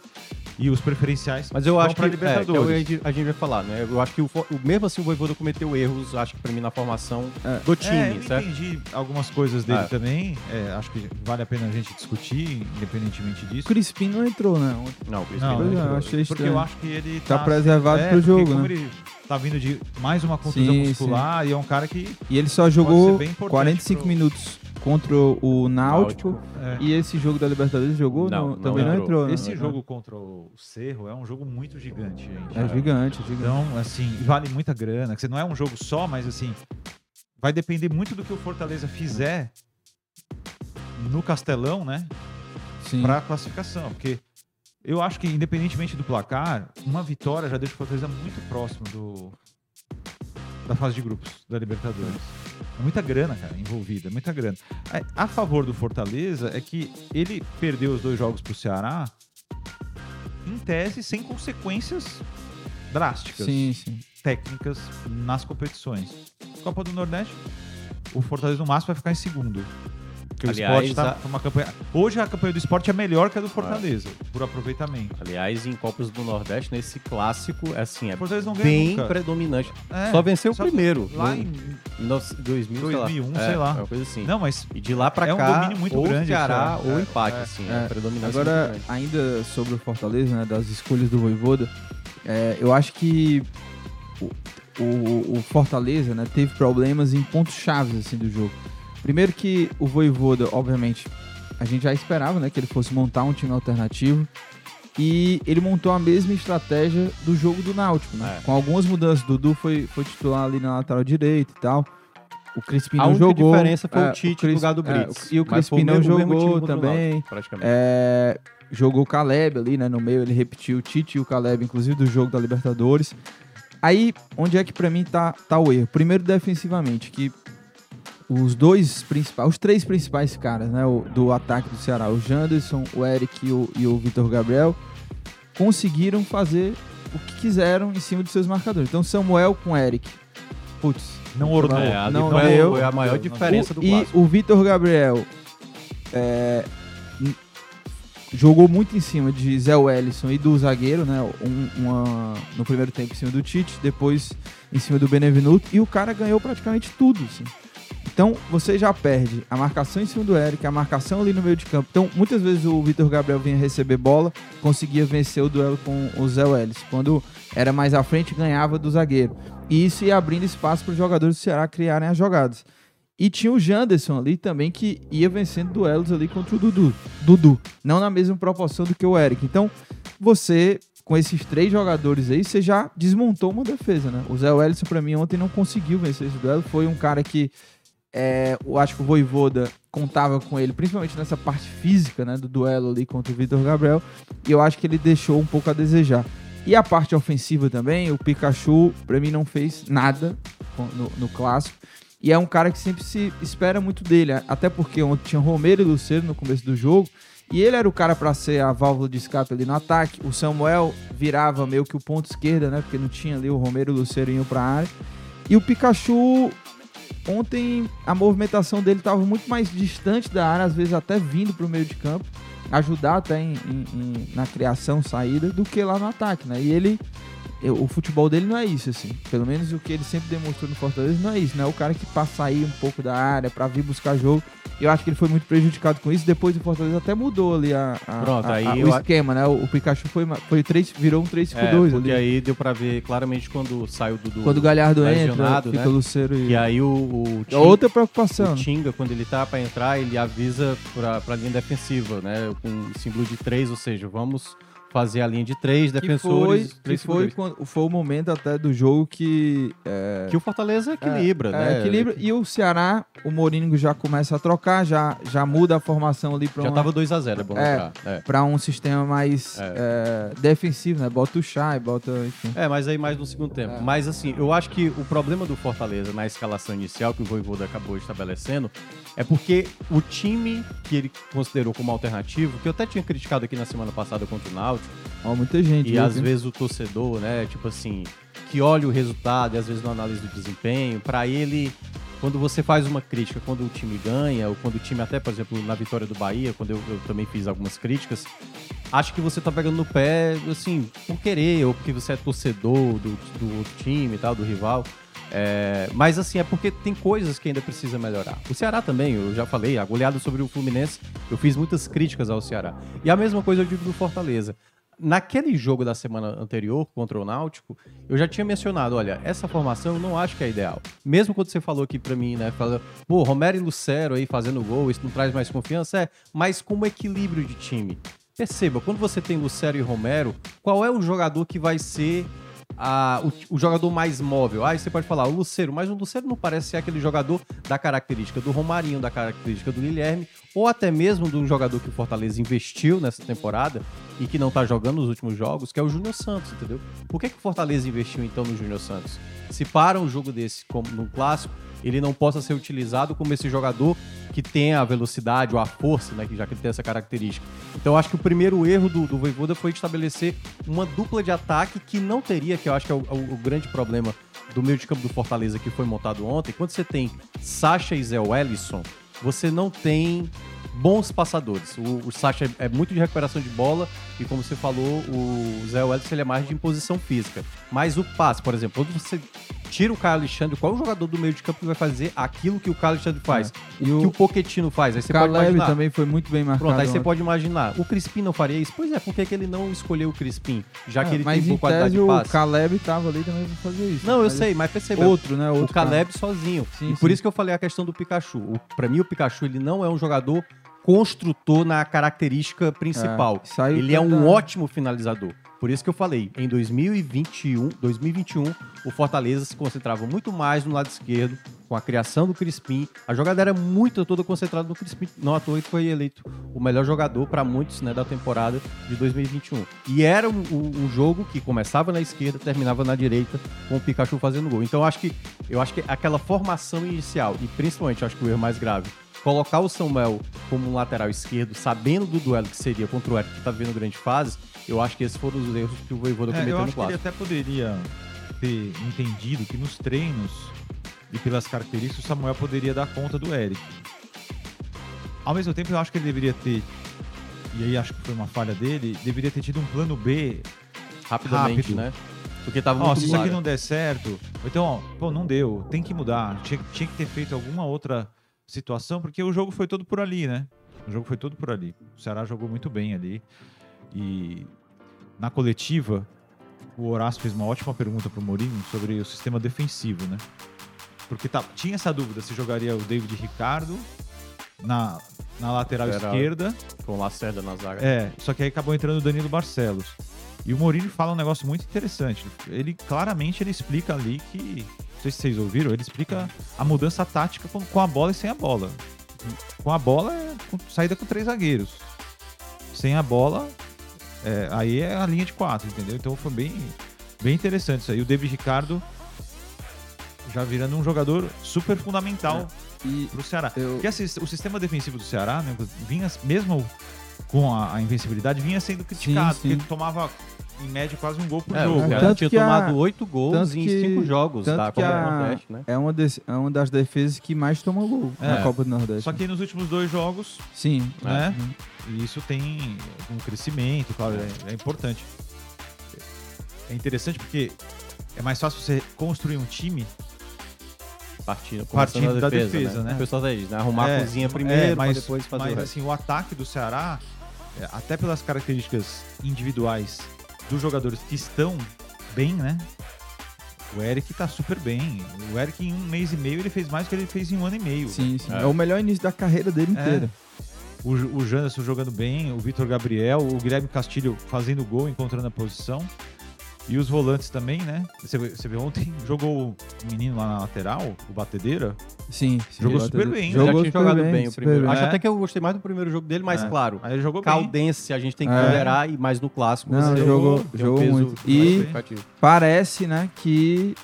e os preferenciais Mas eu acho que, pra é, que é o Libertadores. a gente- vai falar, né? Eu acho que o, o- mesmo assim o Voivoda cometeu erros, acho que pra mim, na formação É. do time, é, eu certo? entendi algumas coisas dele É. também. É, acho que vale a pena a gente discutir, independentemente o disso. Crispim não entrou, né? Ontem. Não, o Crispim Não, é, entrou. eu achei porque estranho. eu acho que ele Tá tá, preservado pro porque jogo, né? ele tá vindo de mais uma contusão Sim, muscular e é um cara que E ele só jogou bem importante 45 pro- minutos contra o Náutico. é, E esse jogo da Libertadores jogou? Não, Não, não também não entrou. entrou. né? esse jogo contra o Cerro é um jogo muito gigante, gente. É gigante, é gigante. Então, assim, vale muita grana. Que você não é um jogo só, mas assim, vai depender muito do que o Fortaleza fizer no Castelão, né? Sim. Pra classificação. Porque eu acho que, independentemente do placar, uma vitória já deixa o Fortaleza muito próximo do da fase de grupos da Libertadores. É muita grana, cara, envolvida, muita grana. É, A favor do Fortaleza é que ele perdeu os dois jogos pro Ceará, em tese, sem consequências drásticas Sim, sim. técnicas nas competições. Copa do Nordeste, o Fortaleza no máximo vai ficar em segundo. Porque Aliás, o esporte tá uma campanha. Hoje a campanha do esporte é melhor que a do Fortaleza, por aproveitamento. Aliás, em Copas do Nordeste, nesse clássico, é assim, é O Fortaleza não bem nunca. predominante. É, Só venceu o só primeiro. Lá no- em. em no- 2000, 2001, sei lá. sei lá. É, uma coisa assim. Não, mas E de lá pra É um cá, domínio muito ou grande, Ceará esse, ou é, empate, é, assim. é. É, predominância muito Agora, ainda sobre o Fortaleza, né, das escolhas do Voivoda, é, eu acho que o, o- o Fortaleza né, teve problemas em pontos chaves assim, do jogo. Primeiro que o Voivoda, obviamente, a gente já esperava né, que ele fosse montar um time alternativo e ele montou a mesma estratégia do jogo do Náutico, né? É. Com algumas mudanças. Dudu foi, foi titular ali na lateral direita e tal. O Crispim A não única jogou. diferença foi é, o Tite Cris- no lugar do é, Brits. e o Crispim não jogou o também. Náutico, praticamente. É, jogou o Caleb ali, né? No meio ele repetiu o Tite e o Caleb, inclusive do jogo da Libertadores. Aí, onde é que pra mim tá, tá o erro? Primeiro, defensivamente, que os dois principais, os três principais caras, né? o- do ataque do Ceará, o Janderson, o Eric e o, e o Vitor Gabriel, conseguiram fazer o que quiseram em cima dos seus marcadores. Então, Samuel com Eric. Putz, não ornou. É, ali não foi, deu. foi a maior diferença o- do e clássico. o Vitor Gabriel é, jogou muito em cima de Zé Wellison e do zagueiro, né? Um- uma- no primeiro tempo em cima do Tite, depois em cima do Benevenuto, e o cara ganhou praticamente tudo. assim. Então você já perde a marcação em cima do Eric, a marcação ali no meio de campo. Então muitas vezes o Vitor Gabriel vinha receber bola, conseguia vencer o duelo com o Zé Welles. Quando era mais à frente, ganhava do zagueiro. E isso ia abrindo espaço para os jogadores do Ceará criarem as jogadas. E tinha o Janderson ali também que ia vencendo duelos ali contra o Dudu. Dudu. Não na mesma proporção do que o Eric. Então, você, com esses três jogadores aí, você já desmontou uma defesa, né? O Zé Wellison, pra mim, ontem não conseguiu vencer esse duelo. Foi um cara que é, eu acho que o Voivoda contava com ele, principalmente nessa parte física, né? Do duelo ali contra o Vitor Gabriel. E eu acho que ele deixou um pouco a desejar. E a parte ofensiva também, o Pikachu, pra mim, não fez nada no, no clássico. E é um cara que sempre se espera muito dele, até porque ontem tinha Romero e Luceiro no começo do jogo, e ele era o cara para ser a válvula de escape ali no ataque. O Samuel virava meio que o ponto esquerda, né? Porque não tinha ali o Romero e o Luceiro indo pra área. E o Pikachu, ontem a movimentação dele estava muito mais distante da área, às vezes até vindo pro meio de campo, ajudar até em, em, em, na criação, saída, do que lá no ataque, né? E ele o futebol dele não é isso, assim. Pelo menos o que ele sempre demonstrou no Fortaleza não é isso, não é o cara que passa aí um pouco da área para vir buscar jogo. Eu acho que ele foi muito prejudicado com isso. Depois o Fortaleza até mudou ali a, a, Pronto, a, a, o esquema, né? O, o, Pikachu foi, foi três, virou um 3-5-2 é, porque ali. aí deu para ver claramente quando saiu do, do Quando o Galhardo entra, fica né? Lucero e... E aí o, o Tinga, Outra preocupação. O né? Tinga, quando ele tá para entrar, ele avisa para a linha defensiva, né? Com símbolo de 3, ou seja, vamos fazer a linha de três defensores. Que foi, que foi, quando, foi o momento até do jogo que. É, que o Fortaleza equilibra, é, né? É, equilibra. E o Ceará, o Mourinho já começa a trocar, já, já muda a formação ali para Já uma, tava 2x0, é bom é, é. Para um sistema mais é. é. defensivo, né? Bota o chá e bota. Enfim. É, mas aí mais no segundo tempo. É. Mas assim, eu acho que o problema do Fortaleza na escalação inicial que o Voivoda acabou estabelecendo é porque o time que ele considerou como alternativo, que eu até tinha criticado aqui na semana passada contra o Náutico, Ó, muita gente. E às vezes o torcedor, né, tipo assim, que olha o resultado e às vezes não analisa o desempenho, para ele, quando você faz uma crítica, quando o time ganha, ou quando o time, até, por exemplo, na vitória do Bahia, quando eu, eu também fiz algumas críticas, acho que você tá pegando no pé, assim, por querer, ou porque você é torcedor do, do time e tal, do rival. É, mas assim, é porque tem coisas que ainda precisa melhorar. O Ceará também, eu já falei, a goleada sobre o Fluminense, eu fiz muitas críticas ao Ceará. E a mesma coisa eu digo do Fortaleza. Naquele jogo da semana anterior contra o Náutico, eu já tinha mencionado, olha, essa formação eu não acho que é ideal. Mesmo quando você falou aqui para mim, né, falando, pô, Romero e Lucero aí fazendo gol, isso não traz mais confiança, é, mas como equilíbrio de time. Perceba, quando você tem Lucero e Romero, qual é o jogador que vai ser a, o, o, jogador mais móvel. Aí você pode falar o Luceiro, mas o Luceiro não parece ser aquele jogador da característica do Romarinho, da característica do Guilherme, ou até mesmo de um jogador que o Fortaleza investiu nessa temporada e que não tá jogando nos últimos jogos, que é o Júnior Santos, entendeu? Por que, que o Fortaleza investiu então no Júnior Santos? Se para um jogo desse como no clássico, ele não possa ser utilizado como esse jogador que tem a velocidade ou a força, né, já que ele tem essa característica. Então acho que o primeiro erro do, do Voivoda foi estabelecer uma dupla de ataque que não teria, que eu acho que é o, o, o grande problema do meio de campo do Fortaleza que foi montado ontem. Quando você tem Sacha e Zé Wellison, você não tem bons passadores. O, o Sacha é, é muito de recuperação de bola e, como você falou, o Zé Wellison ele é mais de imposição física. Mas o passe, por exemplo, quando você tira o Caio Alexandre, qual o jogador do meio de campo que vai fazer aquilo que o Caio Alexandre faz? É. E o que o Poquetino faz? Aí você Caleb pode imaginar. também foi muito bem marcado. Pronto, aí você pode imaginar. O Crispim não faria isso? Pois é, por que, que ele não escolheu o Crispim? Já é, que ele mas tem boa qualidade de passe. o Caleb tava ali também pra fazer isso. Não, eu sei, mas perceba. Outro, né? Outro o Caleb cara. sozinho. Sim, e por sim. isso que eu falei a questão do Pikachu. O, pra mim, o Pikachu ele não é um jogador construtor na característica principal. É, ele é um ótimo finalizador. Por isso que eu falei, em 2021, 2021, o Fortaleza se concentrava muito mais no lado esquerdo, com a criação do Crispim. A jogada era muito toda concentrada no Crispim. Não à toa ele foi eleito o melhor jogador para muitos né, da temporada de 2021. E era um, um, jogo que começava na esquerda, terminava na direita, com o Pikachu fazendo gol. Então eu acho que eu acho que aquela formação inicial, e principalmente acho que o erro mais grave, colocar o Samuel como um lateral esquerdo, sabendo do duelo que seria contra o Eric, que tá vivendo grande fase, eu acho que esses foram os erros que o Voivoda é, cometeu no clássico. Ele até poderia ter entendido que nos treinos e pelas características o Samuel poderia dar conta do Eric. Ao mesmo tempo, eu acho que ele deveria ter, e aí acho que foi uma falha dele, deveria ter tido um plano B rapidamente, rápido, né? Porque tava Ó, muito se isso aqui não der certo, então, ó, pô, não deu, tem que mudar. Tinha, tinha que ter feito alguma outra situação, porque o jogo foi todo por ali, né? O jogo foi todo por ali. O Ceará jogou muito bem ali. E na coletiva, o Horácio fez uma ótima pergunta pro Mourinho sobre o sistema defensivo, né? Porque tá, tinha essa dúvida se jogaria o David Ricardo na, na lateral Lateral. esquerda Com o Lacerda na zaga. é, só que aí acabou entrando o Danilo Barcelos. E o Mourinho fala um negócio muito interessante. Ele claramente ele explica ali que, não sei se vocês ouviram, ele explica a mudança tática com, com a bola e sem a bola. Com a bola é com- saída com três zagueiros. Sem a bola, é, aí é a linha de quatro, entendeu? Então foi bem, bem interessante isso aí. O David Ricardo já virando um jogador super fundamental E pro Ceará. eu, Porque assim, o sistema defensivo do Ceará, né, vinha, mesmo com a, a invencibilidade, vinha sendo criticado, Sim, sim. porque tomava, em média, quase um gol por É, jogo. o Tanto tinha tomado oito gols tanto em que- cinco jogos tanto da Copa do Nordeste, né? é uma, des- é uma das defesas que mais toma gol na É. Copa do Nordeste. Só que nos últimos dois jogos, Sim. né? Uhum. E isso tem um crescimento, claro, é, é importante. É interessante porque é mais fácil você construir um time Partindo, Partindo da a defesa, defesa, né? O pessoal tá aí, né? Arrumar É, a cozinha é, primeiro, mas- pra depois fazer Mas o assim, o ataque do Ceará, é, até pelas características individuais dos jogadores que estão bem, né? O Eric tá super bem. O Eric, em um mês e meio, ele fez mais do que ele fez em um ano e meio. Sim, sim. É. É. o melhor início da carreira dele É. inteira. O, o Janderson jogando bem, o Vitor Gabriel, o Guilherme Castilho fazendo gol, encontrando a posição. E os volantes também, né? Você, vê ontem, jogou o menino lá na lateral, o Batedeira. Sim, sim. Jogou super bem? Jogou já tinha jogado bem, o super primeiro. bem. Acho É. até que eu gostei mais do primeiro jogo dele, mas É. claro, Aí ele jogou bem. Caldense a gente tem que É. ponderar, e mais no clássico Não, você jogou- jogou peso muito. E-. Parece, né, que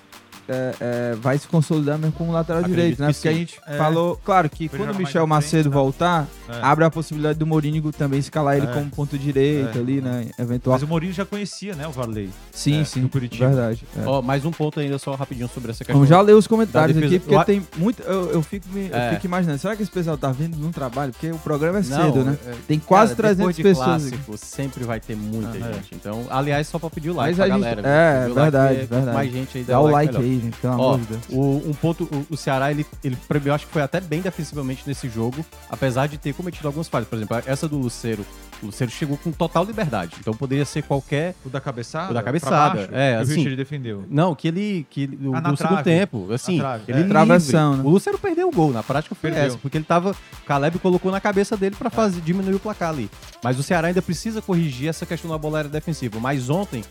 é, é, vai se consolidar mesmo como lateral Acredito direito, né? que Porque a sim. gente É. falou, claro, que Ele quando o Michel na frente, Macedo né? voltar, É. abre a possibilidade do Mourinho também escalar ele É. como ponto direito É. ali, né? Eventual. Mas o Mourinho já conhecia, né, o Varley. sim, é, sim. do Curitiba. Verdade. é. Ó, mais um ponto ainda só rapidinho sobre essa questão. Vamos já ler os comentários aqui, porque a- tem muito. Eu, eu fico me, eu fico imaginando, será que esse pessoal tá vindo num trabalho? Porque o programa é Não, cedo, né? é- Tem quase Cara, 300 depois de pessoas aqui. clássico, sempre vai ter muita Ah, é. gente. Então, aliás, só pra pedir o like Mas pra a galera. é, o verdade, verdade. mais gente aí Dá o like aí, gente, pelo Ó, amor de Deus. O, um ponto, o, o Ceará, ele, ele, eu acho que foi até bem defensivamente nesse jogo, apesar de ter cometido algumas falhas. Por exemplo, essa do Luceiro, o Luceiro chegou com total liberdade. Então poderia ser qualquer. O da cabeçada? O da cabeçada, baixo, é, assim, O Richard defendeu. Não, que ele. Que ele- o, Ah, na do segundo tempo. Assim, trave, ele é. Travessão, né? O Luceiro perdeu o gol. Na prática foi Perdeu. essa. Porque ele tava. O Caleb colocou na cabeça dele pra fazer, diminuir o placar ali. Mas o Ceará ainda precisa corrigir essa questão da bola defensiva. Mas ontem.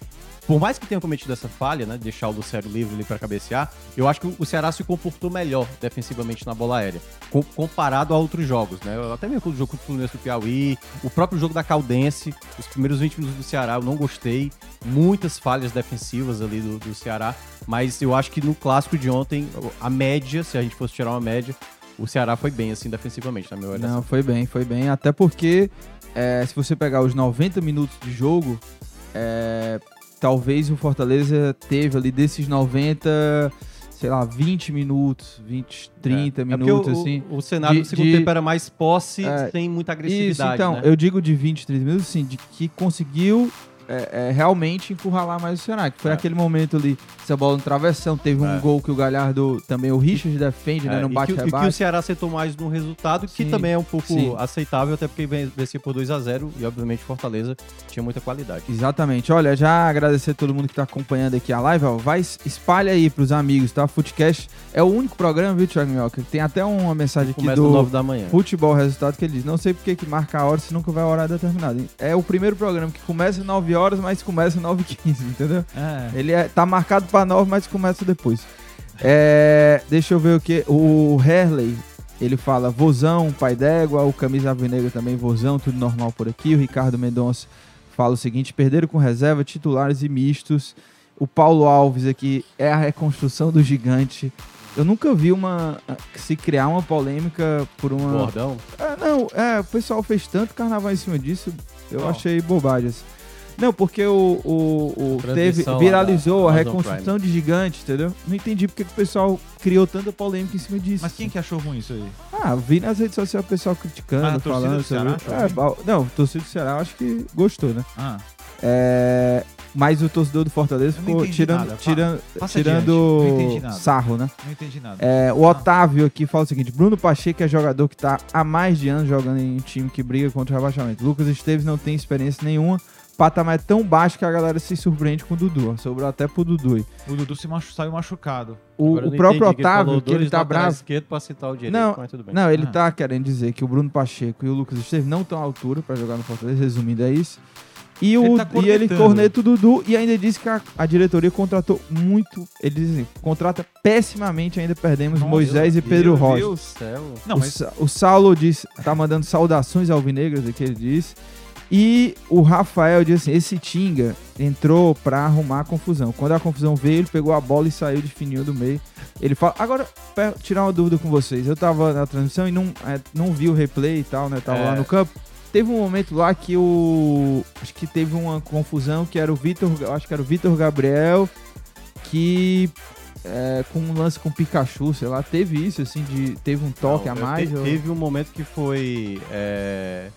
Por mais que tenha cometido essa falha, né, deixar o Lucero livre ali para cabecear, eu acho que o Ceará se comportou melhor defensivamente na bola aérea, com- comparado a outros jogos, né? Até mesmo o jogo contra o Fluminense do Piauí, o próprio jogo da Caldense, os primeiros 20 minutos do Ceará eu não gostei, muitas falhas defensivas ali do, do Ceará, mas eu acho que no clássico de ontem, a média, se a gente fosse tirar uma média, o Ceará foi bem assim defensivamente, na minha olhada. Não, foi bem, foi bem. Até porque, é, se você pegar os 90 minutos de jogo, é, talvez o Fortaleza teve ali desses 90, sei lá, 20 minutos, 20, 30 É porque minutos, o, assim. O, o cenário de- do segundo de- tempo era mais posse, É, sem muita Isso, agressividade. então, né? eu digo de 20, 30 minutos, assim, de que conseguiu é, é, realmente encurralar mais o Ceará. Que foi É. aquele momento ali, essa bola no travessão, teve um É. gol que o Galhardo, também o Richard defende, né, É, no e, que, bate e que o rebate. Ceará acertou mais no resultado, que Sim, também é um pouco sim. aceitável, até porque ven- vencia por 2 a 0 e obviamente Fortaleza tinha muita qualidade. Exatamente. Olha, já agradecer a todo mundo que tá acompanhando aqui a live, ó. Vai, espalha aí pros amigos, tá? Footcast é o único programa, viu, Thiago Minhoca? Tem até uma mensagem aqui Começa do 9 da manhã. Futebol Resultado que ele diz: Não sei porque que marca a hora se nunca vai a hora determinada. É o primeiro programa que começa às 9 horas, mas começa às 9 h 15 entendeu? É. Ele é, tá marcado pra 9, mas começa depois. É, deixa eu ver o que. O Herley, ele fala: Vozão, pai d'égua. O Camisa Alvinegra também, Vozão, tudo normal por aqui. O Ricardo Mendonça fala o seguinte: perderam com reserva, titulares e mistos. O Paulo Alves aqui é a reconstrução do gigante. Eu nunca vi uma se criar uma polêmica por uma. Bordão. É, não, é, o pessoal fez tanto carnaval em cima disso, eu achei bobagem. assim. Não, porque o, o, o teve, viralizou da a Amazon reconstrução de gigante, entendeu? Não entendi porque que o pessoal criou tanta polêmica em cima disso. Mas quem que achou ruim isso aí? Ah, vi nas redes sociais o pessoal criticando, Ah, a torcida falando do Ceará sobre... É, não, a torcida do Ceará eu acho que gostou, né? Ah, É, Mas o torcedor do Fortaleza ficou tirando, nada. Tirando, passa tirando adiante. Não entendi nada. sarro, né? Não entendi nada. É, o Otávio aqui fala o seguinte: Bruno Pacheco é jogador que tá há mais de anos jogando em um time que briga contra o rebaixamento. Lucas Esteves não tem experiência nenhuma. O patamar é tão baixo que a galera se surpreende com o Dudu. Sobrou até pro Dudu. O Dudu se machu... saiu machucado. O, o próprio Otávio, falou que ele dois tá bravo. esquerdo pra citar o direito, Não, mas tudo bem. Não, ele Ah. tá querendo dizer que o Bruno Pacheco e o Lucas Esteves não estão à altura pra jogar no Fortaleza, resumindo, é isso. E, o, Ele tá e ele corneta o Dudu e ainda disse que a, a diretoria contratou muito. Ele diz assim: contrata pessimamente, ainda perdemos Nossa, Moisés e Pedro meu Rocha. Deus. Céu. Não, o, mas o Saulo diz, tá mandando saudações alvinegras, aqui ele diz. E o Rafael diz assim: esse Tinga entrou pra arrumar a confusão. Quando a confusão veio, ele pegou a bola e saiu de fininho do meio. Ele fala. Agora, pra tirar uma dúvida com vocês. Eu tava na transmissão e não, é, não vi o replay e tal, né? Tava É. lá no campo. Teve um momento lá que o. Acho que teve uma confusão que era o Vitor. Acho que era o Vitor Gabriel. Que. é, com um lance com o Pikachu, sei lá, teve isso, assim, de. Teve um toque Não, a mais. te- ou- Teve um momento que foi é,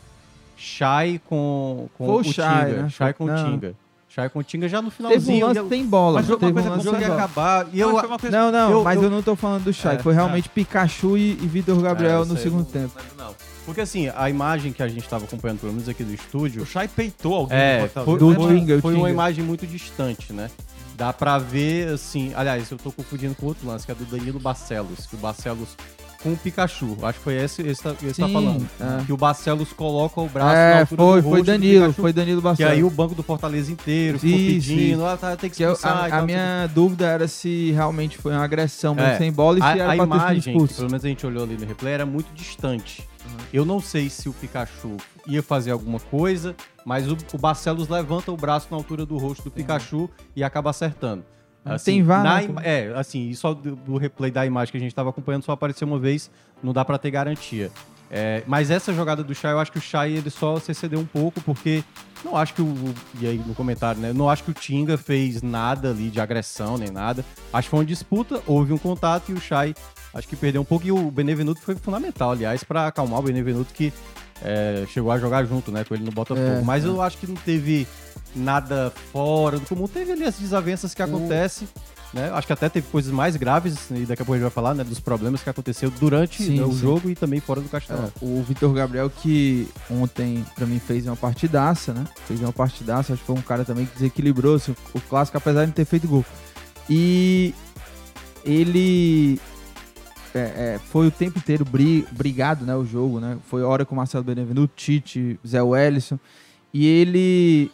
Shai com, com Foi o o Shai, Tinga. né? Shai com o Não. Tinga. Shai com o Tinga já no Teve um finalzinho. lance eu- tem bola. Mas foi uma teve coisa um o lance que ia acabar. E Não, eu, foi coisa- Não, não, eu- mas eu- eu, não tô falando do Shai. É, foi realmente Pikachu e, e Vitor Gabriel É, no segundo não- tempo. Não, não. Porque assim, a imagem que a gente tava acompanhando, pelo menos aqui do o estúdio, Shai peitou alguém do é, foi, Do foi- Tinga, o foi uma Tinga. imagem muito distante, né? Dá pra ver, assim... Aliás, eu tô confundindo com outro lance, que é do Danilo Barcelos. Que o Barcelos com o Pikachu. Acho que foi esse esse tá, esse tá Sim, falando. é. Que o Barcelos coloca o braço na É, altura foi, do foi rosto do Danilo, Pikachu, foi Danilo Que Barcelos. aí o banco do Fortaleza inteiro ficou Isso, pedindo, ah, tá, tem que Que eu- e a, a minha dúvida era se realmente foi uma agressão, mas É. sem bola, e se a, era a imagem, que pelo menos a gente olhou ali no replay, era muito distante. Eu não sei se o Pikachu ia fazer alguma coisa, mas o, o Barcelos levanta o braço na altura do rosto do Pikachu e acaba acertando. Tem VAR, na É, assim, e só do, do replay da imagem que a gente tava acompanhando só apareceu uma vez, não dá pra ter garantia. É, mas essa jogada do Chay, eu acho que o Chay ele só se excedeu um pouco, porque não acho que o. E aí no comentário, né? Não acho que o Tinga fez nada ali de agressão nem nada. Acho que foi uma disputa, houve um contato e o Chay acho que perdeu um pouco. E o Benevenuto foi fundamental, aliás, pra acalmar o Benevenuto que é, chegou a jogar junto, né, com ele no Botafogo. É, Mas é. eu acho que não teve nada fora do comum. Teve ali as desavenças que acontecem. Né? Acho que até teve coisas mais graves, e daqui a pouco a gente vai falar, né? Dos problemas que aconteceu durante Sim, né, o sim. jogo e também fora do castelo. É, o Vitor Gabriel, que ontem, pra mim, fez uma partidaça, né? Fez uma partidaça, acho que foi um cara também que desequilibrou assim, o clássico, apesar de não ter feito gol. E ele é, é, foi o tempo inteiro bri- brigado, né? O jogo, né? Foi hora com o Marcelo Benevenuto, Tite, Zé Wellison. E ele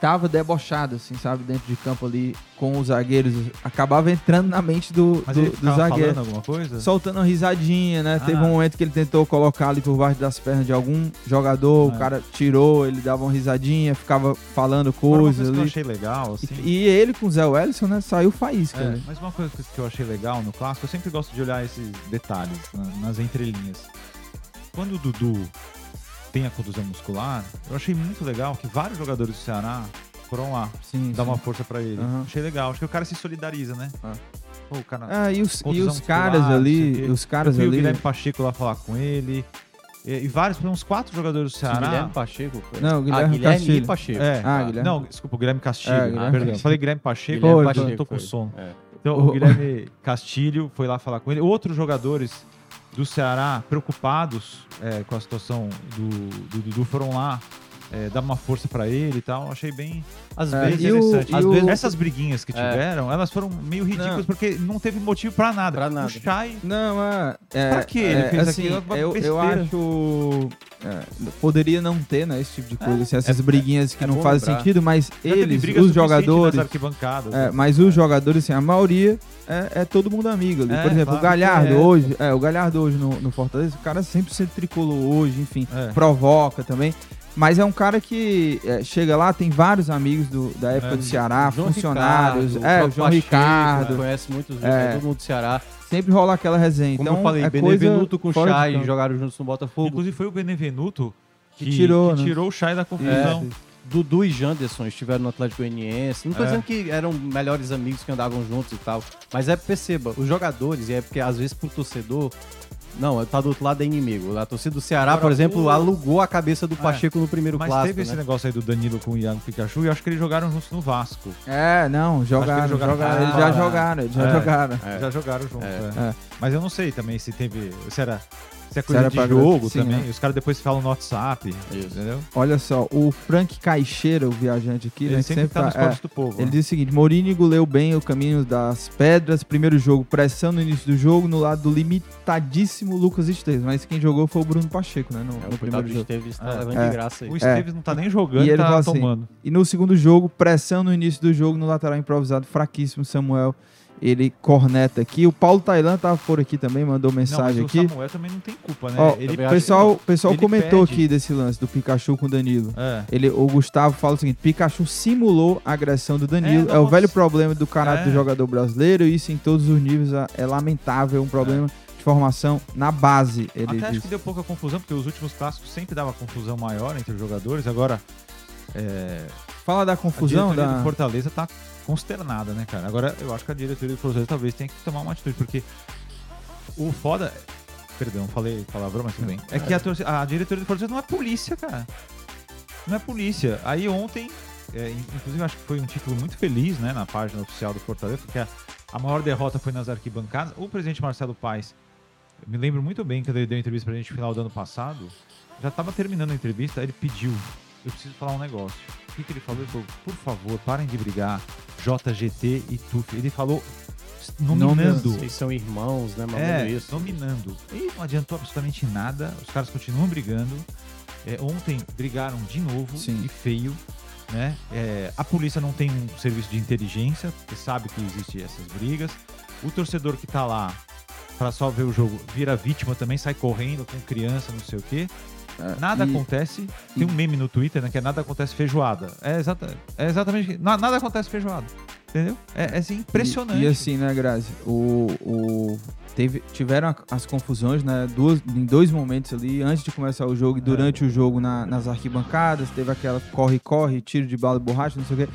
tava debochado, assim, sabe? Dentro de campo ali com os zagueiros. Acabava entrando na mente do, Mas do, ele do zagueiro alguma coisa? soltando uma risadinha, né? Ah. Teve um momento que ele tentou colocar ali por baixo das pernas de algum jogador, Ah. o cara tirou, ele dava uma risadinha, ficava falando coisas coisa que eu ali. achei legal, assim... E, e ele com o Zé Wellison, né? Saiu faísca. É, né? mas uma coisa que eu achei legal no clássico, eu sempre gosto de olhar esses detalhes na- nas entrelinhas. Quando o Dudu tem a contusão muscular, eu achei muito legal que vários jogadores do Ceará foram lá Sim, dar sim. uma força pra ele. Aham. Achei legal, acho que o cara se solidariza, né? Ah. Pô, o cara. Ah, e os, e os caras o ali, os caras eu vi o ali. Guilherme Pacheco lá falar com ele. E, e vários, uns quatro jogadores do Ceará. Guilherme Pacheco. foi? Não, Guilherme ah, Guilherme Castilho. e Pacheco. É, Ah, Guilherme. Não, desculpa, o Guilherme Castilho. É, Guilherme perdão. Falei Guilherme Pacheco, Guilherme eu Pacheco, tô com foi. sono. É. Então, O- o Guilherme Castilho foi lá falar com ele. Outros jogadores do Ceará preocupados é, com a situação do do Dudu foram lá é, dar uma força pra ele e tal. Achei bem Às É, vezes, o- interessante. e Às o- vezes essas briguinhas que É. tiveram, elas foram meio ridículas Não. porque não teve motivo pra nada. Pra nada. O Chay Não, é. é Pra que ele é, fez assim, aquilo? É Eu, eu acho. é, poderia não ter, né? Esse tipo de coisa, assim, essas é- briguinhas que é não fazem lembrar. sentido, mas já eles, os jogadores. É, né? mas os jogadores, assim, a maioria é, é todo mundo amigo ali. É, Por exemplo, claro o Galhardo é. hoje, é, o Galhardo hoje no, no Fortaleza, o cara 100% tricolor hoje, enfim, É. provoca também. Mas é um cara que é, chega lá, tem vários amigos do- da época É, do Ceará, João funcionários, Ricardo, é, o João Pacheco, Ricardo, Conhece muitos, É. todo mundo do Ceará. sempre rola aquela resenha. Como então, eu falei, é Benevenuto com de Chay campo. jogaram juntos no Botafogo. Inclusive foi o Benevenuto que, Que tirou, que né? tirou o Chay da confusão. Dudu e Janderson estiveram no Atlético Goianiense. Não tô É. dizendo que eram melhores amigos que andavam juntos e tal. Mas é, perceba, os jogadores, e é porque às vezes pro torcedor Não, tá do outro lado é inimigo. A torcida do Ceará, Agora, por exemplo, o- alugou a cabeça do Pacheco no primeiro Mas clássico. teve esse né? negócio aí do Danilo com o Iago Pikachu e acho que eles jogaram juntos no Vasco. É, não, jogaram, eles jogaram- jogaram, eles já jogaram, eles já é. jogaram. É. Já jogaram juntos, É. é. É. Mas eu não sei também se teve. Se era. Se é Se coisa era de pra- jogo sim, também. é. Os caras depois falam no WhatsApp. Isso. Entendeu? Olha só, o Frank Caixeira, o viajante aqui, Ele né, que sempre tá nos é, cortes do povo. Ele né? diz o seguinte: Mourinho leu bem o caminho das pedras. Primeiro jogo, pressão no início do jogo, no lado do limitadíssimo Lucas Esteves. Mas quem jogou foi o Bruno Pacheco, né? No, É, no o primeiro jogo. Esteves tá É. levando É. de graça aí. O Esteves não tá nem jogando E ele tá assim, tomando. E no segundo jogo, pressão no início do jogo, no lateral improvisado, fraquíssimo. Samuel, ele corneta aqui. O Paulo Tailan tava por aqui também, mandou Não, mas mensagem o aqui. Samuel também não tem culpa, né? Ó, ele também o acho pessoal, pessoal Ele comentou pede. aqui desse lance do Pikachu com o Danilo. É. Ele, o Gustavo fala o seguinte: Pikachu simulou a agressão do Danilo. É, É, o velho problema do caráter É. do jogador brasileiro. E isso em todos os níveis é- é lamentável. Um problema de formação na base. Ele Até acho diz. que deu pouca confusão, porque os últimos clássicos sempre dava confusão maior entre os jogadores. Agora, é, Fala da confusão da. do Fortaleza tá consternada, né, cara? Agora, eu acho que a diretoria do Fortaleza talvez tenha que tomar uma atitude, porque o foda... Perdão, falei palavrão, mas tudo bem. É que a, a diretoria do Fortaleza não é polícia, cara. Não é polícia. Aí ontem, é, in- inclusive acho que foi um título muito feliz, né, na página oficial do Fortaleza, porque a, a maior derrota foi nas arquibancadas. O presidente Marcelo Paes, me lembro muito bem quando ele deu entrevista pra gente no final do ano passado, já estava terminando a entrevista, ele pediu, eu preciso falar um negócio. O que, que ele falou? Ele falou, por favor, parem de brigar, JGT e TUF. Ele falou nominando. Vocês são irmãos, né? É, isso. dominando. E não adiantou absolutamente nada. Os caras continuam brigando. É, ontem brigaram de novo Sim. e feio. Né? É, a polícia não tem um serviço de inteligência, porque sabe que existem essas brigas. O torcedor que tá lá pra só ver o jogo vira vítima também, sai correndo com criança, não sei o quê. É, Nada e- acontece. Tem um meme no Twitter, né? Que é nada acontece feijoada. É, exata, é exatamente. na- Nada acontece feijoada. Entendeu? É, é assim, impressionante. E, e assim, né, Grazi? O, o, teve, tiveram as confusões, né? Duas, em dois momentos ali, antes de começar o jogo e durante o jogo na- nas arquibancadas. Teve aquela corre-corre, tiro de bala e borracha, não sei o quê.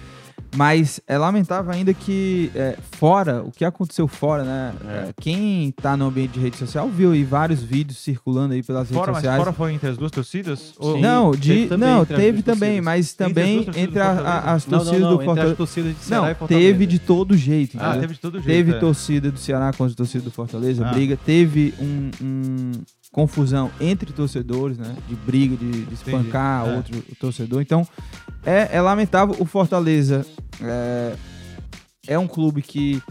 Mas é lamentável ainda que é, fora, o que aconteceu fora, né? É. é, quem tá no ambiente de rede social viu aí vários vídeos circulando aí pelas Fora, redes mas sociais. fora foi entre as duas torcidas? Ou- não, de, teve também não, teve também, mas Entre as também entre as Não, não, torcidas não. do Entre Fortaleza. as torcidas de Ceará Não, teve de todo jeito. Ah, teve de todo jeito. Teve é. torcida do Ceará contra a torcida do Fortaleza, Ah. briga. Teve um, um confusão entre torcedores, né? De briga, de, de espancar É. outro torcedor. Então, é, é lamentável. O Fortaleza é, é um clube que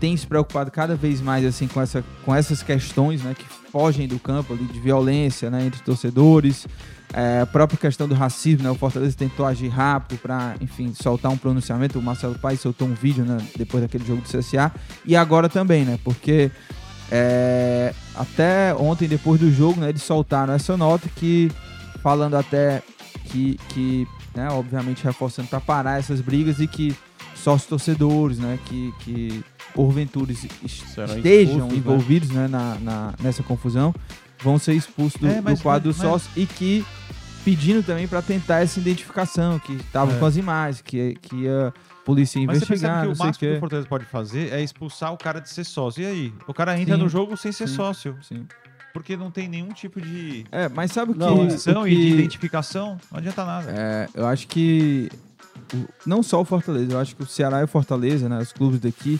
tem se preocupado cada vez mais assim com, essa, com essas questões, né? Que fogem do campo ali, de violência, né? Entre torcedores. É, a própria questão do racismo, né? O Fortaleza tentou agir rápido para, enfim, soltar um pronunciamento. O Marcelo Paes soltou um vídeo, né? Depois daquele jogo do CSA. E agora também, né? Porque é, até ontem, depois do jogo, né? Eles soltaram essa nota que, falando até que, que né? Obviamente reforçando para parar essas brigas e que sócios torcedores, né? Que, que porventura estejam expulsos, né? envolvidos né? na, na- nessa confusão vão ser expulsos do, É, mas- do quadro mas- dos sócios e que pedindo também para tentar essa identificação, que estavam É. com as imagens, que, que a polícia ia Mas você percebe investigar, que o máximo que o Fortaleza pode fazer é expulsar o cara de ser sócio. E aí? O cara entra Sim. no jogo sem ser Sim. sócio. Sim. Porque não tem nenhum tipo de É, mas sabe o que... Não, é. o e de que- identificação. Não adianta nada. É, eu acho que não só o Fortaleza, eu acho que o Ceará e o Fortaleza, né, os clubes daqui,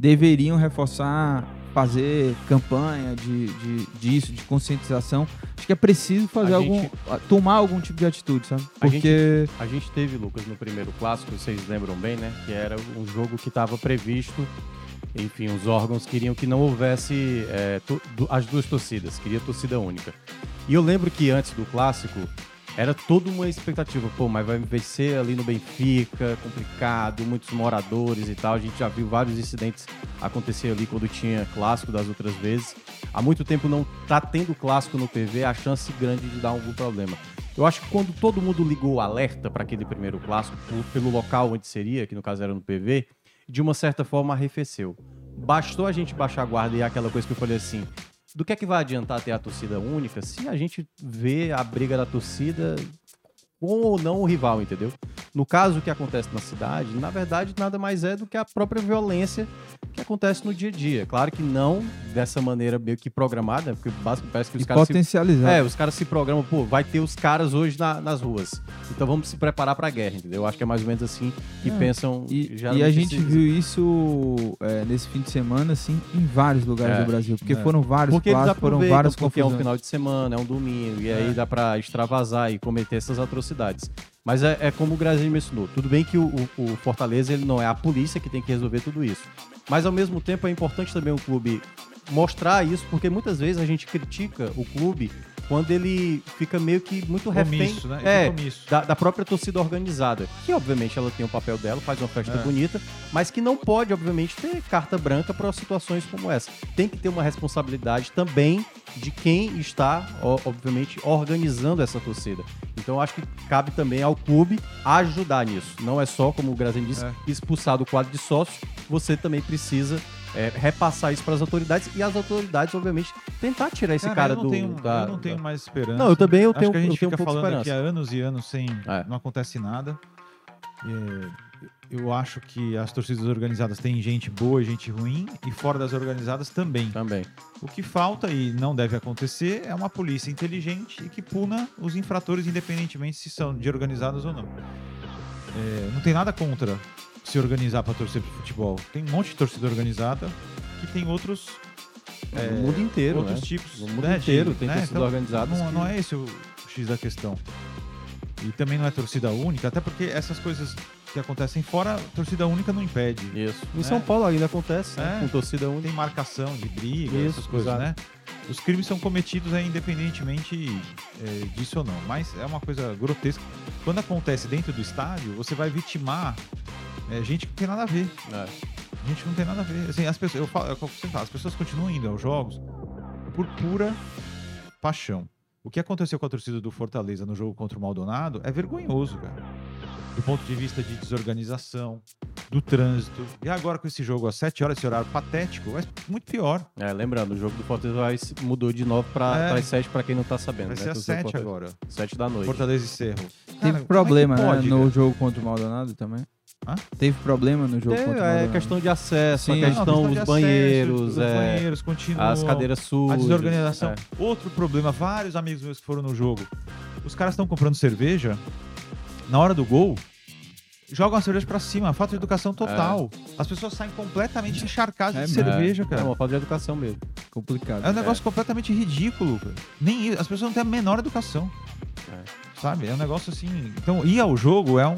deveriam reforçar, fazer campanha de, de, disso, de conscientização. Acho que é preciso fazer A algum. gente- tomar algum tipo de atitude, sabe? A Porque. A gente teve, Lucas, no primeiro clássico, vocês lembram bem, né? Que era um jogo que estava previsto. Enfim, os órgãos queriam que não houvesse é, as duas torcidas, queria torcida única. E eu lembro que antes do clássico era toda uma expectativa, pô, mas vai vencer ali no Benfica, complicado, muitos moradores e tal. A gente já viu vários incidentes acontecer ali quando tinha clássico das outras vezes. Há muito tempo não tá tendo clássico no PV, a chance grande de dar algum problema. Eu acho que quando todo mundo ligou o alerta para aquele primeiro clássico, pelo local onde seria, que no caso era no PV, de uma certa forma arrefeceu. Bastou a gente baixar a guarda e aquela coisa que eu falei assim: do que é que vai adiantar ter a torcida única se a gente vê a briga da torcida com ou não o rival, entendeu? No caso, o que acontece na cidade, na verdade, nada mais é do que a própria violência que acontece no dia a dia. Claro que não dessa maneira meio que programada, porque basicamente parece que os E caras se potencializar. é, os caras se programam, pô, vai ter os caras hoje na- nas ruas. Então vamos se preparar pra guerra, entendeu? Eu acho que é mais ou menos assim que É. pensam. E, e a gente viu isso é, nesse fim de semana, assim, em vários lugares É. do Brasil. Porque É. foram vários Porque clássicos, foram várias porque é um final de semana, é um domingo, e aí É. dá pra extravasar e cometer essas atrocidades. Mas é, é como o Grazinho mencionou. Tudo bem que o, o- Fortaleza ele não é a polícia que tem que resolver tudo isso. Mas ao mesmo tempo é importante também o clube mostrar isso, porque muitas vezes a gente critica o clube quando ele fica meio que muito refém Comisso, né? é, da, da própria torcida organizada. Que obviamente ela tem o papel dela, faz uma festa É. bonita, mas que não pode, obviamente, ter carta branca para situações como essa. Tem que ter uma responsabilidade também de quem está, obviamente, organizando essa torcida. Então acho que cabe também ao clube ajudar nisso. Não é só, como o Grazen disse, É. expulsar do quadro de sócio, você também precisa é, repassar isso para as autoridades e as autoridades, obviamente, tentar tirar esse cara, não do. tenho, da- eu não tenho mais esperança. Não, eu também eu Acho tenho, que a gente eu tenho fica um pouco falando aqui há anos e anos sem. É. Não acontece nada. É, eu acho que as torcidas organizadas têm gente boa e gente ruim, e fora das organizadas também. Também. O que falta e não deve acontecer é uma polícia inteligente e que puna os infratores, independentemente se são de organizadas ou não. É, não tem nada contra se organizar para torcer pro futebol. Tem um monte de torcida organizada que tem outros, É, no mundo inteiro, outros né? tipos. No mundo né, de- inteiro tem né, torcidas então, organizadas. Não, que- não é esse o X da questão. E também não é torcida única, até porque essas coisas que acontecem fora, torcida única não impede. Isso. Em É. São Paulo ainda acontece, né? É. Com torcida única. Tem marcação de briga, Isso, essas coisas, exato. né? Os crimes são cometidos aí, independentemente é, disso ou não. Mas é uma coisa grotesca. Quando acontece dentro do estádio, você vai vitimar é, gente que não tem nada a ver. É. Gente que não tem nada a ver. Assim, as pessoas, eu falo, eu falo, as pessoas continuam indo aos jogos por pura paixão. O que aconteceu com a torcida do Fortaleza no jogo contra o Maldonado é vergonhoso, cara. Do ponto de vista de desorganização, do trânsito. E agora com esse jogo às 7 horas, esse horário patético, vai ser muito pior. É, lembrando, o jogo do Fortaleza vai- mudou de 9 para É. as 7 para quem não tá sabendo. Vai né? ser às Torcedor do 7 Fortaleza. agora. 7 da noite. Fortaleza e Cerro. Teve Cara, é problema, pode, né? No jogo contra o Maldonado também. Hã? Teve problema no jogo É, o é questão de acesso, Sim. a Não, questão, de os acesso, banheiros, os é, banheiros continuam. as cadeiras A sujas. desorganização. é. Outro problema, vários amigos meus que foram no jogo. Os caras estão comprando cerveja, na hora do gol, jogam a cerveja pra cima, falta de educação total. As pessoas saem completamente encharcadas É de cerveja, É cara. uma falta de educação mesmo. Complicado. É um negócio completamente ridículo, cara. Nem isso, as pessoas não têm a menor educação. Sabe? É um negócio assim. Então, ir ao jogo é um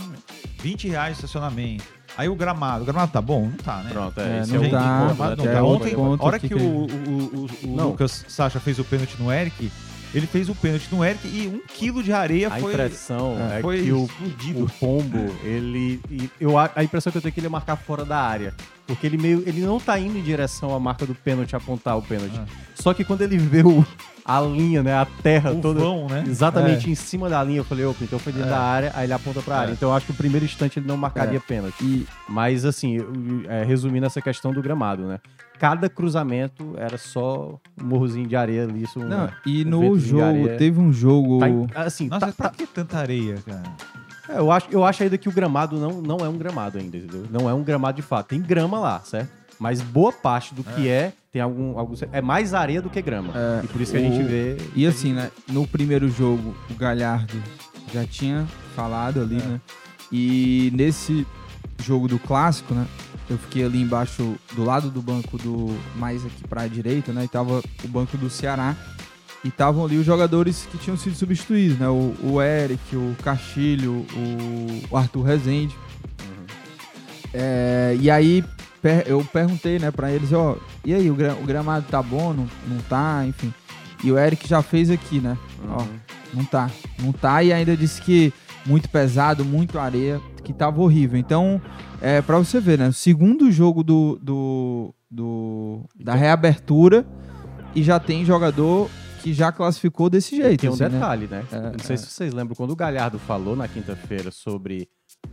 20 reais de estacionamento. Aí o gramado. O gramado tá bom? Não tá, né? Pronto, É, é, não é o dá, único ponto, Gramado né? não é tá. Ontem, a hora que que, o, o, o- o Não. Lucas Sacha fez o pênalti no Eric, ele fez o pênalti no Eric e um quilo de areia A foi, impressão é, é, foi que o, o pombo, ele. Eu, a a impressão que eu tenho é que ele ia marcar fora da área. Porque ele meio. Ele não tá indo em direção à marca do pênalti, apontar o pênalti. Ah. Só que quando ele vê o, a linha, né? A terra O toda. vão, né? Exatamente em cima da linha, eu falei, opa, então foi dentro É. da área, aí ele aponta pra área. É. Então eu acho que o primeiro instante ele não marcaria pênalti. E Mas assim, eu- é, resumindo essa questão do gramado, né? Cada cruzamento era só um morrozinho de areia ali. Isso, Não, né? e Um no jogo, teve um jogo. Tá assim, Nossa, tá- mas pra tá- que tanta areia, cara? é, eu, acho, eu acho ainda que o gramado não, não é um gramado ainda, entendeu? Não é um gramado de fato. Tem grama lá, certo? Mas boa parte do que é, tem algum. É mais areia do que grama. É, e por isso que a o- gente vê. E assim, né? No primeiro jogo, o Galhardo já tinha falado ali, É. né? E nesse jogo do clássico, né? Eu fiquei ali embaixo, do lado do banco do. Mais aqui pra direita, né? E tava o banco do Ceará. E estavam ali os jogadores que tinham sido substituídos, né? O, o Eric, o Castilho, o, o Arthur Rezende. É, e aí per- eu perguntei, né, pra eles, ó, e aí, o, gra- o gramado tá bom, não, não tá, enfim. E o Eric já fez aqui, né? Ó, Uhum. não tá. Não tá e ainda disse que muito pesado, muito areia, que tava horrível. Então, é pra você ver, né? O segundo jogo do, do, do- da reabertura e já tem jogador que já classificou desse jeito. Tem um assim, né? detalhe, né? É, não sei se vocês lembram, quando o Galhardo falou na quinta-feira sobre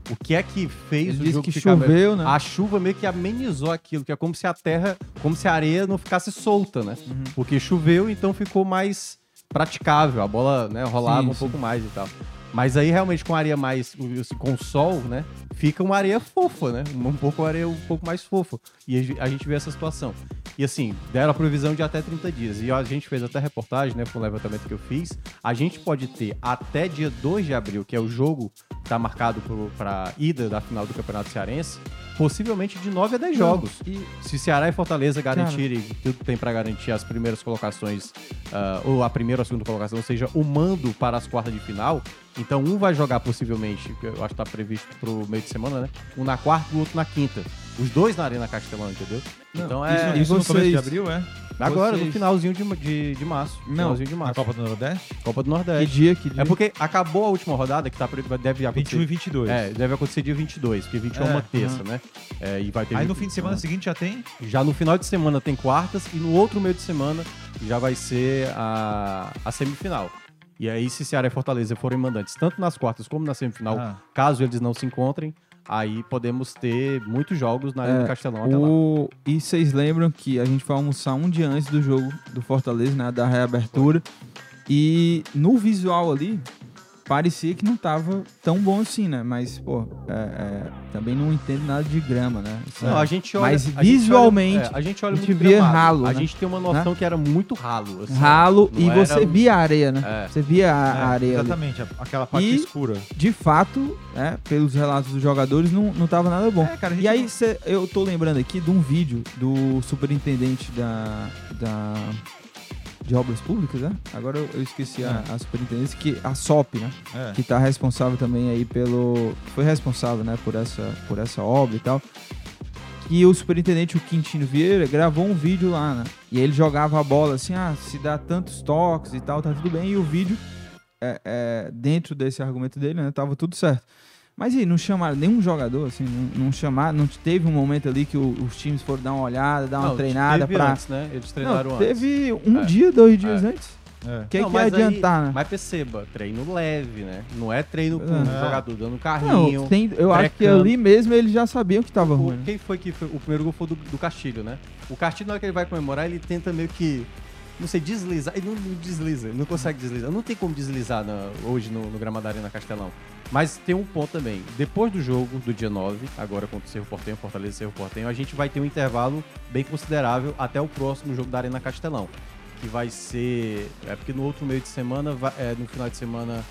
o que é que fez Ele o jogo que ficar choveu, né? A chuva meio que amenizou aquilo, que é como se a terra, como se a areia não ficasse solta, né? Uhum. Porque choveu, então ficou mais praticável, a bola né, rolava Sim, um sim. pouco mais e tal. Mas aí realmente com areia mais. com sol, né? Fica uma areia fofa, né? Um pouco areia um pouco mais fofa. E a gente vê essa situação. E assim, deram a previsão de até 30 dias. E a gente fez até reportagem, né? Com o levantamento que eu fiz. A gente pode ter até dia 2 de abril, que é o jogo que tá marcado para ida da final do Campeonato Cearense, possivelmente de 9 a 10 jogos. E Se Ceará e Fortaleza garantirem tudo tem para garantir as primeiras colocações, ah, ou a primeira ou a segunda colocação, ou seja, o mando para as quartas de final, então um vai jogar possivelmente, que eu acho que está previsto para o meio de semana, né? Um na quarta e o outro na quinta. Os dois na Arena Castelão, entendeu? Então é. Isso, isso no começo de vocês- abril, é? agora, vocês- no finalzinho de, de, de março. Não, finalzinho de março. Copa do Nordeste? Copa do que Nordeste. dia, que dia? É porque acabou a última rodada, que tá, deve acontecer. 21 e 22. É, deve acontecer dia 22, porque 21 é, É, uma terça, né? É, e vai ter Aí no 20 fim de semana né? seguinte já tem? Já no final de semana tem quartas e no outro meio de semana já vai ser a, a semifinal. E aí, se Ceará e Fortaleza forem mandantes, tanto nas quartas como na semifinal, Ah. caso eles não se encontrem, aí podemos ter muitos jogos na Arena É, Castelão até lá. O... E vocês lembram que a gente foi almoçar um dia antes do jogo do Fortaleza, né? Da reabertura. E no visual ali, parecia que não tava tão bom assim, né? Mas, pô, é, é, também não entendo nada de grama, né? Assim, Não, a gente olha, Mas a gente visualmente, olha, é, a gente olha a gente muito via gramado. ralo, A né? gente tem uma noção que era muito ralo. assim. ralo e era- você via a areia, né? É. Você via a, É, areia ali. Exatamente, a- aquela parte E- escura. De fato, né, pelos relatos dos jogadores, não, não tava nada bom. É, cara, E aí, não- cê- eu tô lembrando aqui de um vídeo do superintendente da, da de obras públicas, né? Agora eu, eu esqueci a, a superintendência, que a SOP, né? É. Que tá responsável também aí pelo... Foi responsável, né? Por essa, por essa obra e tal. E o superintendente, o Quintino Vieira, gravou um vídeo lá, né? E ele jogava a bola assim, ah, se dá tantos toques e tal, tá tudo bem. E o vídeo, é, é, dentro desse argumento dele, né? Tava tudo certo. Mas e aí, não chamaram nenhum jogador, assim, não, não chamaram, não teve um momento ali que o- os times foram dar uma olhada, dar uma Não, treinada teve pra... antes, né? Eles treinaram Não, antes. teve um É. dia, dois dias É. antes. É. O que, Não, que ia mas aí- adiantar, né? Mas perceba, treino leve, né? Não é treino com É. o jogador dando carrinho. Não, tem- eu acho que ali mesmo eles já sabiam que tava O- ruim. quem foi que foi? O primeiro gol foi do, do Castilho, né? O Castilho, na hora que ele vai comemorar, ele tenta meio que. Não sei, deslizar. Ele não, não desliza, ele não consegue deslizar. Não tem como deslizar na- hoje no, no gramado Arena Castelão. Mas tem um ponto também. Depois do jogo, do dia 9, agora contra o Cerro Portenho, Fortaleza e Cerro Portenho, a gente vai ter um intervalo bem considerável até o próximo jogo da Arena Castelão. Que vai ser. É porque no outro meio de semana, vai- é, no final de semana,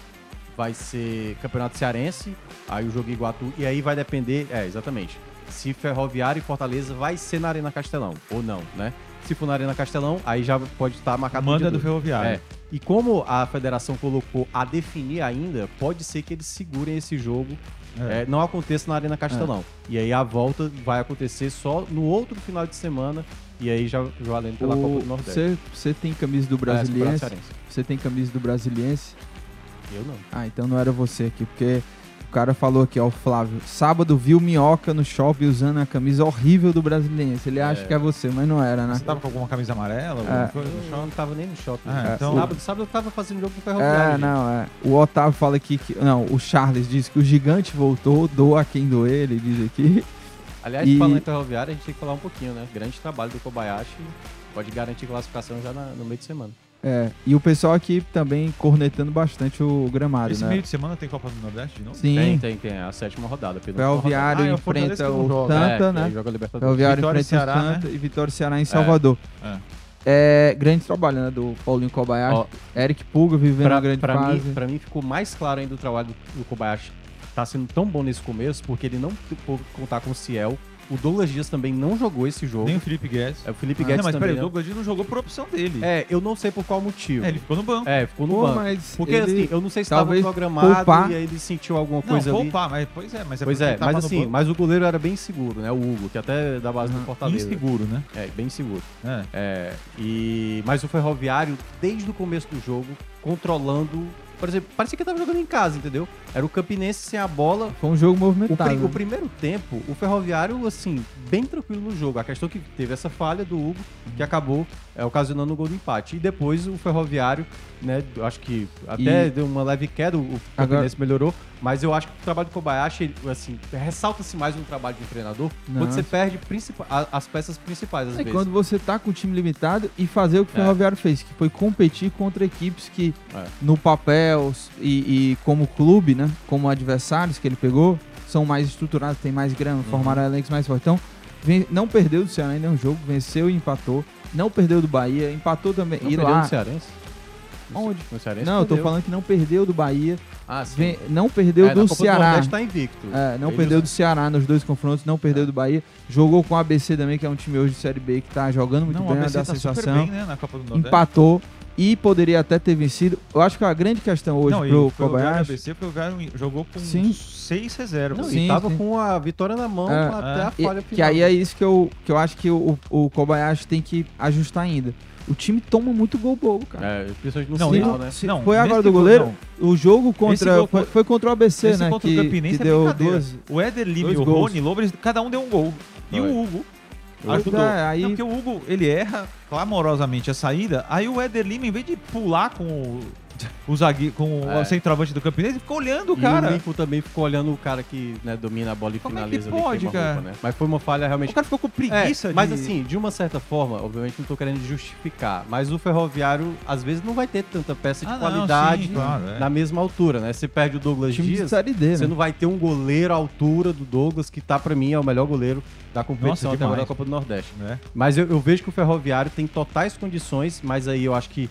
vai ser Campeonato Cearense, aí o jogo Iguatu, e aí vai depender, é, exatamente, se Ferroviário e Fortaleza vai ser na Arena Castelão, ou não, né? Se for na Arena Castelão, aí já pode estar marcado Manda do dois. Ferroviário. É. E como a federação colocou a definir ainda, pode ser que eles segurem esse jogo, É. é, não aconteça na Arena Castelão. E aí a volta vai acontecer só no outro final de semana, e aí já valendo pela O- Copa do Nordeste. Você, tem camisa do É, Brasiliense? Você tem camisa do Brasiliense? Eu não. Ah, então não era você aqui, porque o cara falou aqui, ó, o Flávio. Sábado viu Minhoca no shopping usando a camisa horrível do Brasiliense. Ele acha É. que é você, mas não era, né? Você tava com alguma camisa amarela? alguma É. coisa Eu shopping? não tava nem no shopping. Ah, É, então- sábado, sábado eu tava fazendo jogo com o Ferroviário. É, gente. não, é. O Otávio fala aqui que. Não, o Charles diz que o gigante voltou, doa quem doer, ele diz aqui. Aliás, E- falando em Ferroviário, a gente tem que falar um pouquinho, né? Grande trabalho do Kobayashi. Pode garantir classificação já na- no meio de semana. É. E o pessoal aqui também cornetando bastante o gramado, Esse né? meio de semana tem Copa do Nordeste de novo? Sim. Tem, tem, tem. A sétima rodada. Ferroviário Ah, é o enfrenta não o joga. Santa, É, né? Joga Libertadores. Ferroviário Vitória e enfrenta Ceará, o Santa né? e Vitória Ceará em Salvador. É. É. grande trabalho, né? Do Paulinho Kobayashi. Ó, Eric Puga vivendo pra, uma grande pra fase. mim, pra mim ficou mais claro ainda o trabalho do, do Kobayashi. Tá sendo tão bom nesse começo, porque ele não pôde contar com o Ciel. O Douglas Dias também não jogou esse jogo. Nem o Felipe Guedes. É, o Felipe Ah, Guedes não, mas também. peraí, o né? Douglas Dias não jogou por opção dele. É, eu não sei por qual motivo. É, ele ficou no banco. É, ficou no Pô, banco. mas Porque ele- assim, eu não sei se estava programado poupar- e aí ele sentiu alguma não, coisa ali. poupar, mas pois é, mas é Pois é, ele mas assim, banco. mas o goleiro era bem seguro, né? O Hugo, que até da base do Fortaleza. inseguro, né? É, bem seguro. É. É, e, mas o Ferroviário, desde o começo do jogo, controlando. Por exemplo, parecia que tava jogando em casa, entendeu? Era o Campinense sem a bola. Foi um jogo O, movimentado. pri- o primeiro tempo, o Ferroviário, assim, bem tranquilo no jogo. A questão é que teve essa falha do Hugo, que acabou é, ocasionando o gol do empate. E depois o Ferroviário, né, acho que até E- deu uma leve queda, o o Agora- Campinense melhorou, mas eu acho que o trabalho do Kobayashi, assim, ressalta-se mais um trabalho de treinador, Não. quando você perde as peças principais, às É vezes. quando você tá com o time limitado e fazer o que o É. Ferroviário fez, que foi competir contra equipes que É. no papel papel e, e como clube, né? Como adversários que ele pegou, são mais estruturados, tem mais grana, formaram elencos mais fortes. Então, ven- não perdeu do Ceará ainda é um jogo, venceu e empatou. Não perdeu do Bahia, empatou também. Não e perdeu lá, no Cearense? Onde? Não, eu tô perdeu. falando que não perdeu do Bahia, Ah, sim. ven- não perdeu É, do Ceará. Nordeste tá invicto. É, não perdeu usa- do Ceará nos dois confrontos, não perdeu do Bahia. Jogou com o ABC também, que é um time hoje de Série B que tá jogando muito Não, bem, dá tá sensação. bem, né, do. Empatou e poderia até ter vencido. Eu acho que a grande questão hoje Não, pro o Kobayashi... ABC, porque o Ferroviário jogou com Sim. seis reservas. Não, Sim, e tava sim. com a vitória na mão É, até a E- falha que final. aí é isso que eu, que eu acho que o, o Kobayashi tem que ajustar ainda. O time toma muito gol bobo, cara. É, principalmente no Não, final, Se- né? Não, foi agora do gol, goleiro? não. O jogo contra. Foi, contra- foi contra o ABC, Esse né? contra o Que, Campinense que é deu duas. O Éder Lima e o. Rony Lobo, eles- cada um deu um gol. E Foi. o Hugo ajudou. É, aí- Não, porque o Hugo, ele erra clamorosamente a saída, aí o Éder Lima, em vez de pular com o, o zagueiro, com É. o centroavante do Campinense, ficou olhando o E cara. o Lincoln também ficou olhando o cara que né, domina a bola e Como é que finaliza ali, pode, queima-roupa, cara? né? Mas foi uma falha realmente O cara ficou com preguiça É, de... mas assim, de uma certa forma, obviamente não tô querendo justificar, mas o ferroviário às vezes não vai ter tanta peça de Ah, não, qualidade sim, claro, é. na mesma altura, né? Você perde o Douglas Time Dias, D, você né? não vai ter um goleiro à altura do Douglas, que tá pra mim é o melhor goleiro da competição Nossa, até agora da demais. Copa do Nordeste. né? Mas eu, eu vejo que o ferroviário tem totais condições, mas aí eu acho que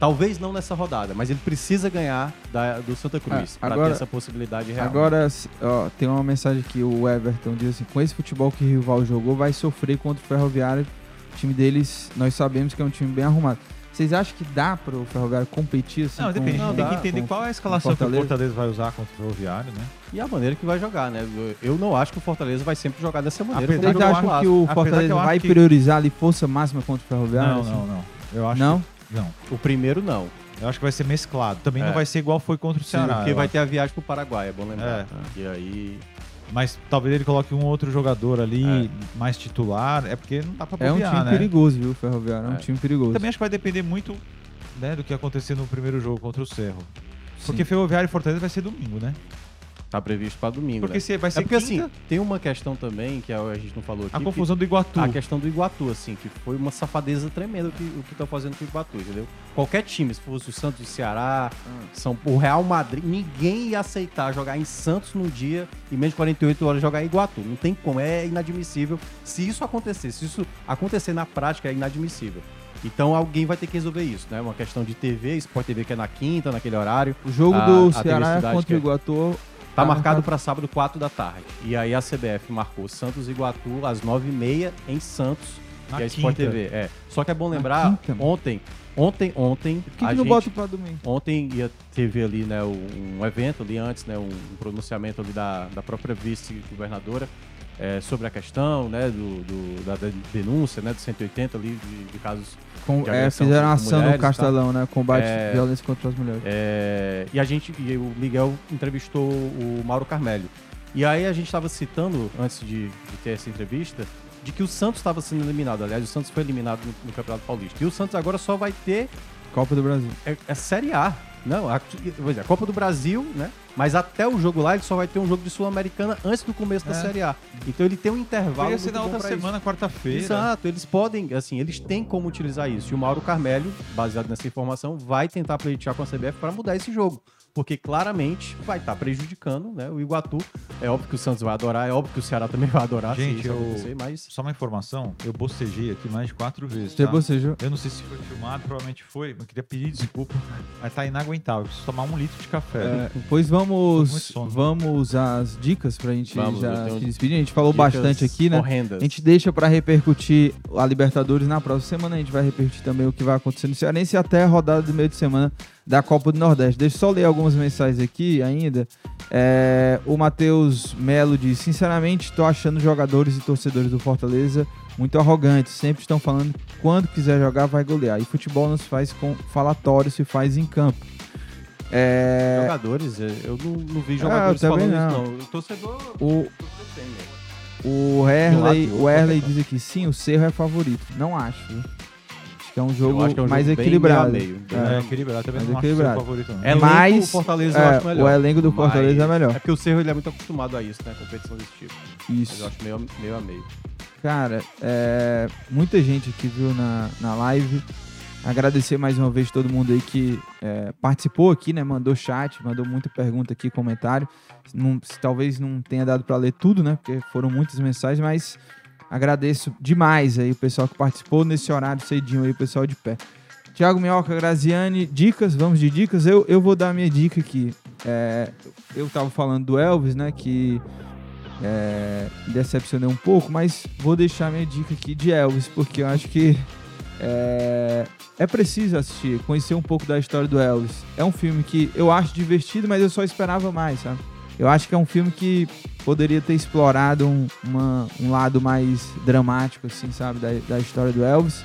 Talvez não nessa rodada, mas ele precisa ganhar da- do Santa Cruz É, pra agora- ter essa possibilidade real. Agora, ó, tem uma mensagem que o Everton diz assim: com esse futebol que o rival jogou, vai sofrer contra o Ferroviário. O time deles, nós sabemos que é um time bem arrumado. Vocês acham que dá para o Ferroviário competir assim? Não, com- depende. não, tem que entender com- qual é a escalação que o Fortaleza. Vai usar contra o Ferroviário, né? E a maneira que vai jogar, né? Eu- Eu não acho que o Fortaleza vai sempre jogar dessa maneira. Vocês acham que o Fortaleza vai que- priorizar ali força máxima contra o Ferroviário? Não, assim? não, não. Eu acho Não? que- não. O primeiro não. Eu acho que vai ser mesclado. Também É. não vai ser igual foi contra o Ceará. porque vai acho. ter a viagem pro Paraguai, é bom lembrar. É. tá? E aí. Mas talvez ele coloque um outro jogador ali É. mais titular. É porque não dá pra É um bobear, time né? perigoso, viu, o Ferroviário? É um É. time perigoso. Também acho que vai depender muito né, do que acontecer no primeiro jogo contra o Cerro. Sim. Porque Ferroviário e Fortaleza vai ser domingo, né? Tá previsto pra domingo. Porque né? se vai ser É porque quinta, assim, tem uma questão também que a gente não falou aqui. a que- confusão do Iguatu. A questão do Iguatu, assim, que foi uma safadeza tremenda o que, o que tá fazendo com o Iguatu, entendeu? Qualquer time, se fosse o Santos e o Ceará, São, o Real Madrid, ninguém ia aceitar jogar em Santos num dia e menos de 48 horas jogar em Iguatu. Não tem como, é inadmissível. Se isso acontecer, se isso acontecer na prática, é inadmissível. Então alguém vai ter que resolver isso, né? Uma questão de TV, Sport TV que é na quinta, naquele horário. O jogo A- do a Ceará é contra o é- Iguatu. Tá marcado para sábado, 4 da tarde. E aí a CBF marcou Santos e Iguatu às 9h30 em Santos, Na que é Sport. TV. É. Só que é bom lembrar, ontem, ontem, ontem, Por que, a que não gente- bota pra domingo? Ontem ia teve ali, né, um, evento ali antes, né, um, um pronunciamento ali da, da própria vice-governadora é, sobre a questão, né, do, do- da de- denúncia, né, do 180 ali de, de casos. Com- de é, fizeram com ação no mulheres. Castelão, né? Combate É. violência contra as mulheres. É, e a gente, e o Miguel entrevistou o Mauro Carmelho. E aí a gente estava citando, antes de, de ter essa entrevista, de que o Santos estava sendo eliminado. Aliás, o Santos foi eliminado no, no Campeonato Paulista. E o Santos agora só vai ter Copa do Brasil. é, é Série A. Não, a, dizer, a Copa do Brasil, né? Mas até o jogo lá ele só vai ter um jogo de Sul-Americana antes do começo da É. Série A. Então ele tem um intervalo. Poderia ser na outra semana, quarta-feira. Exato, eles podem, assim, eles têm como utilizar isso. E o Mauro Carmelho, baseado nessa informação, vai tentar pleitear com a CBF para mudar esse jogo. Porque claramente vai estar prejudicando né, o Iguatu. É óbvio que o Santos vai adorar, é óbvio que o Ceará também vai adorar Gente, se isso eu- acontecer, mas. Só uma informação, eu bocejei aqui mais de quatro vezes. Você Tá? bocejou? Eu não sei se foi filmado, provavelmente foi. Eu queria pedir desculpa, mas tá inaguentável. Preciso tomar um litro de café. É, pois vamos, sono. vamos às dicas pra gente Vamos, já se despedir. A gente falou bastante aqui, né? Horrendas. A gente deixa pra repercutir a Libertadores na próxima semana. A gente vai repercutir também o que vai acontecer no Cearense e até a rodada do meio de semana da Copa do Nordeste. Deixa eu só ler algumas mensagens aqui ainda. É, o Matheus Melo diz: Sinceramente, tô achando jogadores e torcedores do Fortaleza muito arrogantes. Sempre estão falando que quando quiser jogar, vai golear. E futebol não se faz com falatório, se faz em campo. É, Jogadores, eu não, não vi jogadores Ah, falando não. isso, não. O torcedor. o, né? O Erley, lado, o Erley diz aqui, sim, o Cerro é favorito. Não acho. Acho que é um jogo Eu acho é um mais jogo equilibrado. meio a meio, bem É. É, equilibrado. Também Mas não acho equilibrado. seu favorito, não. É Elenco, Mas, o Fortaleza eu é, acho melhor. o elenco do Fortaleza é melhor. É porque o Cerro ele é muito acostumado a isso, né? Competição desse tipo. Mas eu Isso. acho meio, meio a meio. Cara, é, muita gente aqui viu na, na live. Agradecer mais uma vez todo mundo aí que é, participou aqui, né? Mandou chat, mandou muita pergunta aqui, comentário. Não- se talvez não tenha dado para ler tudo, né? Porque foram muitas mensagens, mas agradeço demais aí o pessoal que participou nesse horário cedinho aí, o pessoal de pé. Tiago Minhoca, Graziani, dicas, vamos de dicas. Eu, eu vou dar a minha dica aqui. É, eu tava falando do Elvis, né? Que é, decepcionei um pouco, mas vou deixar minha dica aqui de Elvis, porque eu acho que é, é preciso assistir, conhecer um pouco da história do Elvis. É um filme que eu acho divertido, mas eu só esperava mais, sabe? Eu acho que é um filme que poderia ter explorado um, uma- um lado mais dramático, assim, sabe, da, da história do Elvis.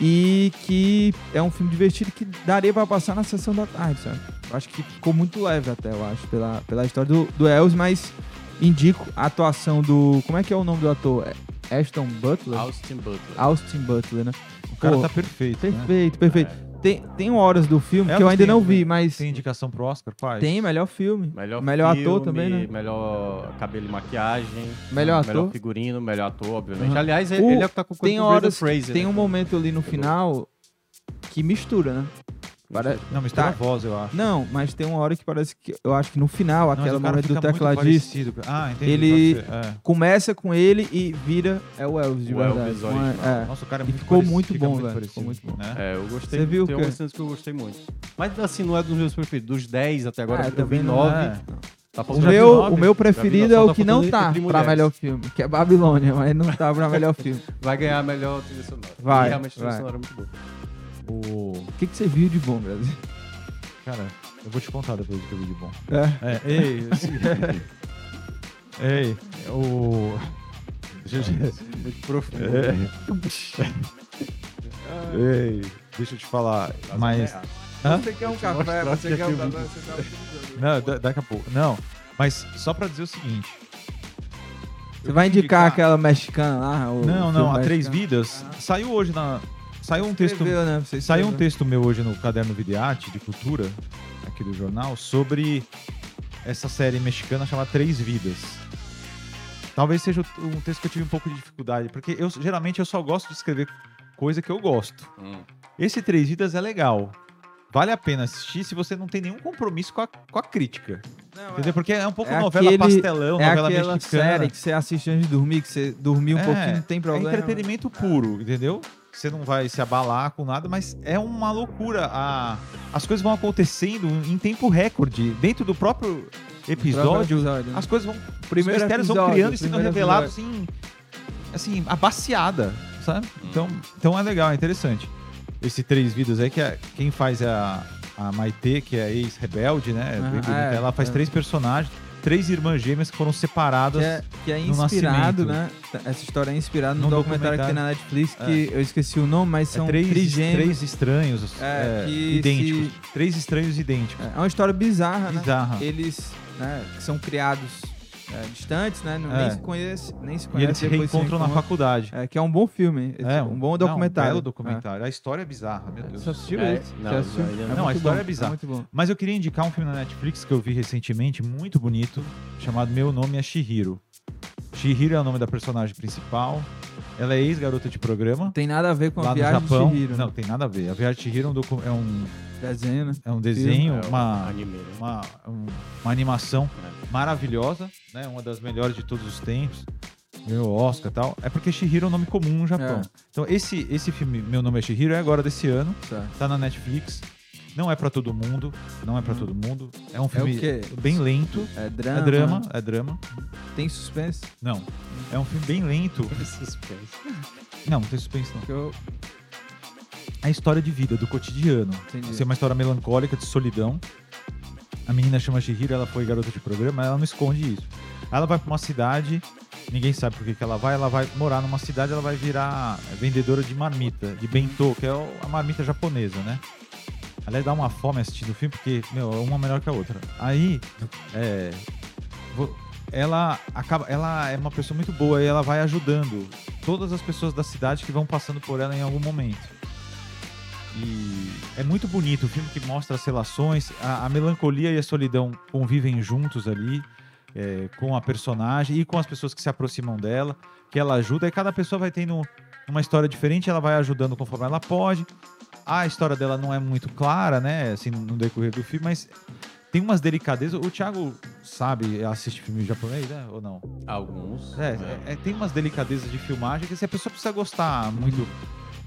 E que é um filme divertido que daria pra passar na sessão da tarde, sabe? Eu acho que ficou muito leve até, eu acho, pela, pela história do, do Elvis, mas indico a atuação do. Como é que é o nome do ator? É Ashton Butler? Austin Butler. Austin Butler, né? O cara Pô, tá perfeito, né? Perfeito, perfeito. Tem, tem horas do filme que Elvis eu ainda tem- não vi, mas Tem indicação pro Oscar? Quais? tem melhor filme. Melhor, Melhor filme, ator também, né? Melhor cabelo e maquiagem. Melhor Melhor ator. figurino, melhor ator, obviamente. Uhum. Aliás, ele O- ele é o que tá concorrendo Tem com o horas, Fraser. tem né? um momento ali no final que mistura, né? Não, mistura Tá. a voz, eu acho. Não, mas tem uma hora que parece que eu acho que no final, Não, mas aquela momento do muito tecladista. Ah, entendi. Ele- é. começa com ele e vira é o Elvis de O verdade. Elvis é. Nossa, o cara é E muito ficou parecido, muito fica bom, velho, parecido, ficou muito bom. né? É, eu gostei. Você viu tem que- algumas cenas que eu gostei muito. Mas assim, não é dos meus preferidos. Dos 10 até agora, Ah, eu vi também não 9. é. Tá O meu, nove? o meu vi preferido é o que tá não tá pra melhor filme, que é Babilônia, mas não tá pra melhor filme. Vai ganhar a melhor trilha sonora. Vai, E realmente a trilha vai. sonora é muito boa. O... Que, que você viu de bom, Brasil? Cara, eu vou te contar depois do que eu vi de bom. É. É, ei, *laughs* ei, o... Deixa eu... Muito profundo. *laughs* Ei, deixa eu te falar, mas... Hã? Você quer um café, mostrar você quer um café, você tá. Não, da- daqui a pouco. Não, mas só pra dizer o seguinte. Você vai indicar aquela mexicana lá? Não, não, a Três? Vidas. Saiu hoje na... Saiu um texto... Escreveu, né? Você Saiu um texto meu hoje no Caderno Videarte, de Cultura, aqui do jornal, sobre essa série mexicana chamada Três Vidas. Talvez seja um texto que eu tive um pouco de dificuldade, porque eu geralmente eu só gosto de escrever coisa que eu gosto. Hum. Esse Três Vidas é legal. Vale a pena assistir se você não tem nenhum compromisso com a, com a crítica. Não, Entendeu? Porque é um pouco É novela aquele- pastelão, É novela aquela mexicana. série que você assiste antes de dormir, que você dormiu um É, pouquinho, não tem É problema. entretenimento puro, entendeu? Você não vai se abalar com nada, mas é uma loucura. A... As coisas vão acontecendo em tempo recorde. Dentro do próprio episódio, episódio né? as coisas vão. Primeiro os mistérios vão episódio, criando e sendo revelados em. Assim, abaciada, sabe? Então, então é legal, é interessante. Esse Três Vidas aí, que é, quem faz é a, a Maitê, que é a ex-rebelde, né? Bonita. é, Ela faz é. três personagens, três irmãs gêmeas que foram separadas. Que é, que é no inspirado, né? Essa história é inspirada num Num documentário, que tem na Netflix, É. que eu esqueci o nome, mas É são três, trigêmeos. três estranhos É, é, idênticos. Três estranhos idênticos. É uma história bizarra, né? Bizarra. Eles né, são criados é, distantes, né? Não, É. Nem se conhece, nem se E conhece. eles se reencontram na faculdade. É, que é um bom filme. É, um bom não, documentário. Um belo documentário. A história é bizarra, meu É. Deus. Você assistiu É, esse? não, assistiu? não. Não, a história bom, é bizarra. muito bom. Mas eu queria indicar um filme na Netflix que eu vi recentemente, muito bonito, chamado Meu Nome é Shihiro. Shihiro é o nome da personagem principal. Ela é ex-garota de programa. Tem nada a ver com a no viagem Japão. de Chihiro. Não, tem nada a ver. A Viagem de Chihiro é um, docu- é um, Desenho, né? é um desenho, É, uma, um anime, né? uma, um- uma animação É. maravilhosa, né? Uma das melhores de todos os tempos. Ganhou Oscar e tal. É porque Shihiro é um nome comum no Japão. É. Então, esse, esse filme, Meu Nome é Shihiro, é agora desse ano. Certo. Tá na Netflix. Não é pra todo mundo. Não é pra Hum. todo mundo. É um filme quê? bem lento. É drama. É drama, é drama. Tem suspense. Não. É um filme bem lento. Suspense. Não, não tem suspense não. Eu É a história de vida, do cotidiano. entendi. Assim, é uma história melancólica, de solidão. A menina chama Shihiro, ela foi garota de programa, ela não esconde isso. Ela vai pra uma cidade, ninguém sabe por que, que ela vai, ela vai morar numa cidade, ela vai virar vendedora de marmita, de bentô, que é a marmita japonesa, né? Ela dá uma fome assistindo o filme, porque, meu, é uma melhor que a outra. Aí, é, ela acaba, ela é uma pessoa muito boa e ela vai ajudando todas as pessoas da cidade que vão passando por ela em algum momento. E é muito bonito o filme que mostra as relações, a, a melancolia e a solidão convivem juntos ali, é, com a personagem e com as pessoas que se aproximam dela, que ela ajuda, e cada pessoa vai tendo uma história diferente, ela vai ajudando conforme ela pode. A história dela não é muito clara, né? Assim, no decorrer do filme, mas tem umas delicadezas. O Thiago sabe, assiste filme japonês, né? Ou não? Alguns. É, né? é, é, tem umas delicadezas de filmagem que se a pessoa precisa gostar muito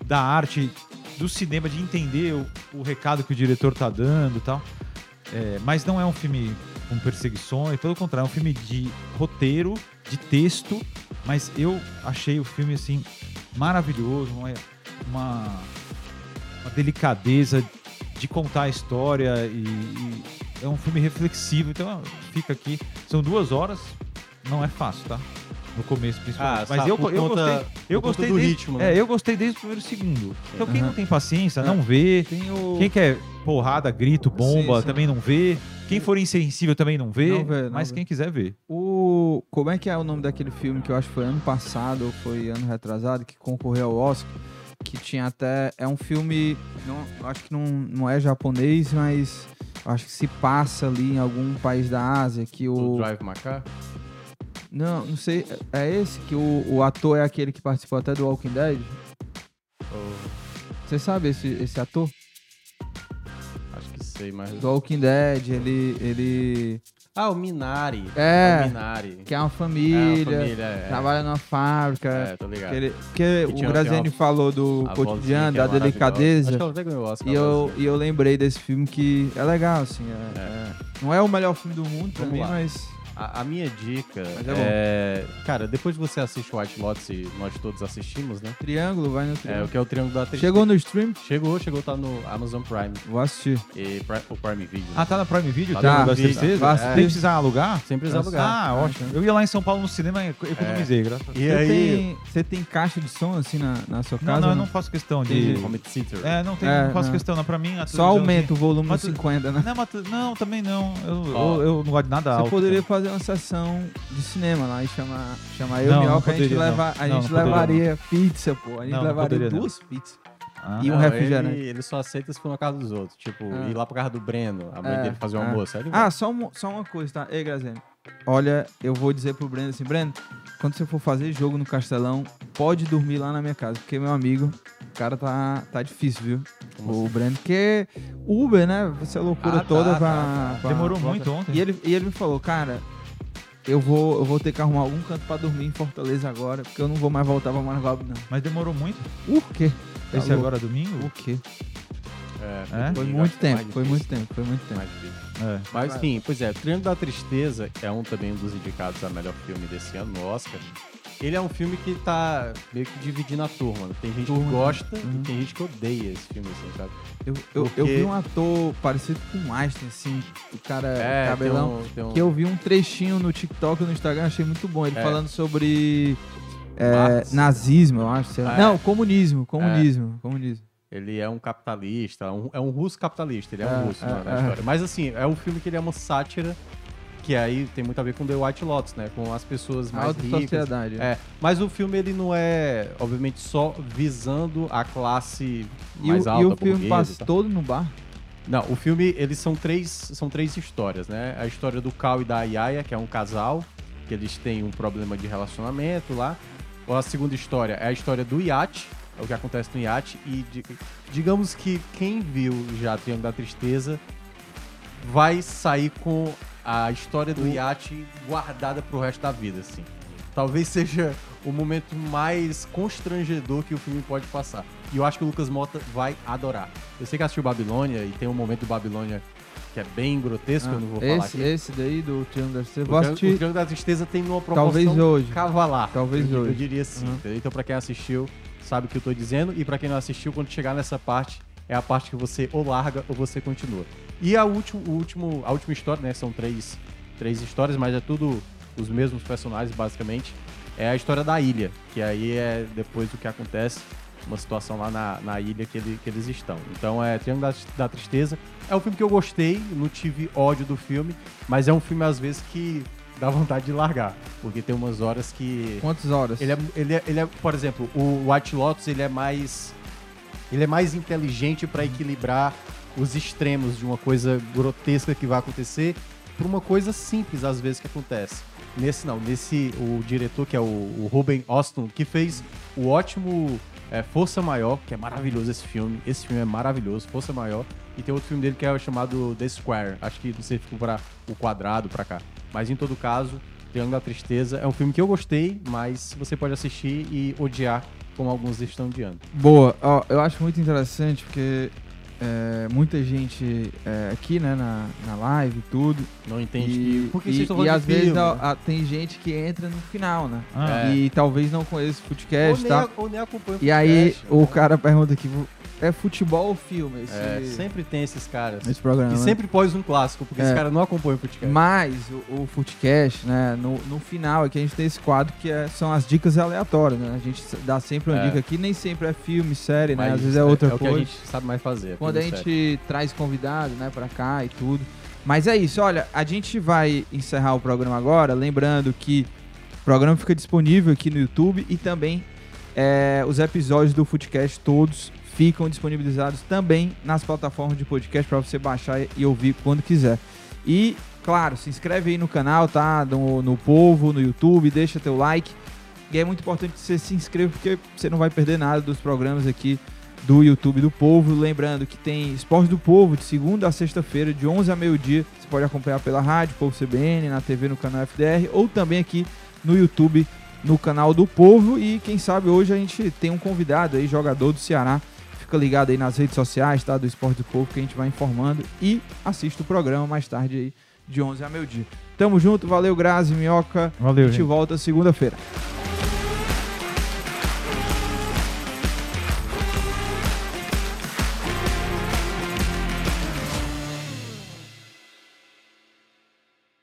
da arte, do cinema, de entender o, o recado que o diretor tá dando e tal. É, mas não é um filme com perseguições, pelo contrário, é um filme de roteiro, de texto, mas eu achei o filme assim maravilhoso, uma, uma, uma delicadeza de contar a história e, e é um filme reflexivo, então fica aqui. São duas horas, não é fácil, tá? No começo, principalmente. Ah, mas eu, eu conta- gostei, eu gostei do desde, ritmo, né? É, eu gostei desde o primeiro segundo. Então quem Aham. não tem paciência, É. não vê. Tem o. Quem quer porrada, grito, bomba, Sim, sim. também não vê. Quem for insensível também não vê. Não vê, não mas vê. quem quiser ver. O. Como é que é o nome daquele filme que eu acho que foi ano passado ou foi ano retrasado, que concorreu ao Oscar? Que tinha até. É um filme. Não, acho que não, não é japonês, mas. Acho que se passa ali em algum país da Ásia. Que O o. Drive Macar? Não, não sei. É esse que o, o ator é aquele que participou até do Walking Dead? Você sabe esse, esse ator? Acho que sei, mas. Do Walking Dead, ele. ele Ah, o Minari. É. O Minari. que é uma É, a família, família, é. trabalha numa fábrica. É, tô ligado. Que ele- porque Que tinha- o Graziani falou do cotidiano, que da é delicadeza. Acho que ela até ganhou o Oscar. E eu, e eu lembrei desse filme que é legal, assim. é- É. é- não é o melhor filme do mundo pra Vamos mim, lá. mas. A, a minha dica é é, Cara, depois que você assiste White Lotus e nós todos assistimos, né? Triângulo, vai no É, o triângulo. que é o Triângulo da Tristeza. Chegou no stream? Chegou, chegou, tá no Amazon Prime Vou assistir. e Pri- o Prime Video. Ah, tá na Prime Video? Tá Tem um das Prime? Video. Vai Sem assistir. precisar alugar? Sem precisar alugar. Ah, ótimo. Eu ia lá em São Paulo no cinema e economizei, graças a Deus. E Você aí, tem, você tem caixa de som assim na, na sua Não, casa? não, eu ou não faço questão de... É, não, tem, É, não faço não. questão. Não, pra mim, Só aumenta o assim- volume de tu- 50, né? Não, não, também não. Eu, eu, eu não gosto de nada Você alto. poderia cara. Fazer uma sessão de cinema lá e chamar, chamar eu Não, e o não Mioca, a gente, poderia, leva, não. a Não, gente não levaria pizza, pô. A gente Não, não levaria não. duas pizzas. Ah, E um Não, refrigerante. Ele, ele só aceita se for na casa dos outros. Tipo, Ah. ir lá pra casa do Breno, a mãe É, dele fazer o é. almoço. Ah, só, um- só uma coisa, tá? Ei, Graziano. Olha, eu vou dizer pro Breno assim, Breno, quando você for fazer jogo no Castelão, pode dormir lá na minha casa, porque meu amigo, o cara tá, tá difícil, viu? Como o Breno, porque Uber, né? Essa loucura Ah, tá, toda tá, pra, tá. pra- Demorou pra- muito ontem. E ele, e ele me falou, cara, eu vou, eu vou ter que arrumar algum canto pra dormir em Fortaleza agora, porque eu não vou mais voltar pra Margob, não. Mas demorou muito. Por quê? Tá Esse louco. agora é domingo? Por quê? É, É? Foi domingo, muito acho que é tempo, mais foi muito tempo, foi muito tempo. É. Mas enfim, pois é, Triângulo da Tristeza é um também dos indicados a melhor filme desse ano no Oscar. Ele é um filme que tá meio que dividindo a turma. Tem gente que gosta Uhum. e tem gente que odeia esse filme, assim, sabe? Eu, eu, eu Porque- vi um ator parecido com o Einstein, assim, o cara É, cabelão. tem um, tem um Que eu vi um trechinho no TikTok e no Instagram, achei muito bom. Ele É. falando sobre é, nazismo, eu acho. sei lá. Ah, é. Não, comunismo, comunismo, comunismo. Ele é um capitalista, um- é um russo capitalista, ele é, É, um russo é, na, na é. história. Mas assim, é um filme que ele é uma sátira, que aí tem muito a ver com The White Lotus, né? Com as pessoas mais Alta ricas. sociedade. É, mas o filme ele não é, obviamente, só visando a classe E, mais o, alta, e o filme passa tá? todo no bar. Não, o filme, eles são três, são três histórias, né? A história do Cal e da Yaya, que é um casal, que eles têm um problema de relacionamento lá. A segunda história é a história do iate, é o que acontece no iate. E di- digamos que quem viu já Triângulo da Tristeza vai sair com a história do iate guardada pro resto da vida, assim. Talvez seja o momento mais constrangedor que o filme pode passar. E eu acho que o Lucas Mota vai adorar. Eu sei que assistiu Babilônia e tem um momento do Babilônia que é bem grotesco, eu não vou falar Ah, esse, aqui. esse daí do Triângulo da Tristeza. O Triângulo- o assistir Triângulo da Tristeza tem uma proporção talvez hoje. cavalar. Talvez eu, hoje. Eu diria sim. Uhum. Então, pra quem assistiu, sabe o que eu tô dizendo. E pra quem não assistiu, quando chegar nessa parte, é a parte que você ou larga ou você continua. E a, último, o último, a última história, né? São três, três histórias, mas é tudo os mesmos personagens, basicamente. É a história da ilha, que aí é depois do que acontece, uma situação lá na, na ilha que, ele- que eles estão. Então é Triângulo da, da Tristeza. É um filme que eu gostei, não tive ódio do filme, mas é um filme, às vezes, que dá vontade de largar. Porque tem umas horas que. Quantas horas? Ele é, ele, é, ele é, por exemplo, o White Lotus, ele é mais. Ele é mais inteligente para equilibrar os extremos de uma coisa grotesca que vai acontecer por uma coisa simples, às vezes, que acontece. Nesse não, nesse, o diretor que é o, o Ruben Austin, que fez o ótimo É Força Maior, que é maravilhoso esse filme. Esse filme é maravilhoso, Força Maior. E tem outro filme dele que é chamado The Square. Acho que não sei se ficou para o quadrado pra cá. Mas em todo caso, Triângulo da Tristeza é um filme que eu gostei, mas você pode assistir e odiar como alguns estão odiando. Boa, eu acho muito interessante porque é, muita gente é, aqui, né, na, na live e tudo. Não entende E, que... Por que e, vocês estão e às de vezes filme, a- né? a- tem gente que entra no final, né? Ah, É. E talvez não conheça o Ou podcast e nem, tal. a- ou nem acompanha o E aí podcast, o né? cara pergunta aqui, é futebol ou filme esse, É, sempre tem esses caras. esse programa? E né? sempre pós um clássico, porque É. esse cara não acompanha o podcast. Mas o, o Footcast, né, no, no final aqui a gente tem esse quadro que é- são as dicas aleatórias, né? A gente dá sempre uma É. dica aqui, nem sempre é filme, série, né? Mas Às vezes é outra o que a coisa. gente sabe mais fazer. Quando a gente traz convidado, né, pra cá e tudo. Mas é isso, olha, a gente vai encerrar o programa agora, lembrando que o programa fica disponível aqui no YouTube e também é, os episódios do Footcast todos ficam disponibilizados também nas plataformas de podcast para você baixar e ouvir quando quiser. E, claro, se inscreve aí no canal, tá? No, no Povo, no YouTube, deixa teu like. E é muito importante que você se inscreva porque você não vai perder nada dos programas aqui do YouTube do Povo. Lembrando que tem Esporte do Povo de segunda a sexta-feira, de 11 a meio-dia. Você pode acompanhar pela rádio, Povo CBN, na TV, no canal FDR, ou também aqui no YouTube, no canal do Povo. E quem sabe hoje a gente tem um convidado aí, jogador do Ceará. Fica ligado aí nas redes sociais, tá? Do Esporte do Povo, que a gente vai informando. E assista o programa mais tarde aí, de 11 a meio-dia. Tamo junto, valeu, Grazi, Minhoca. Valeu, a gente gente. volta segunda-feira.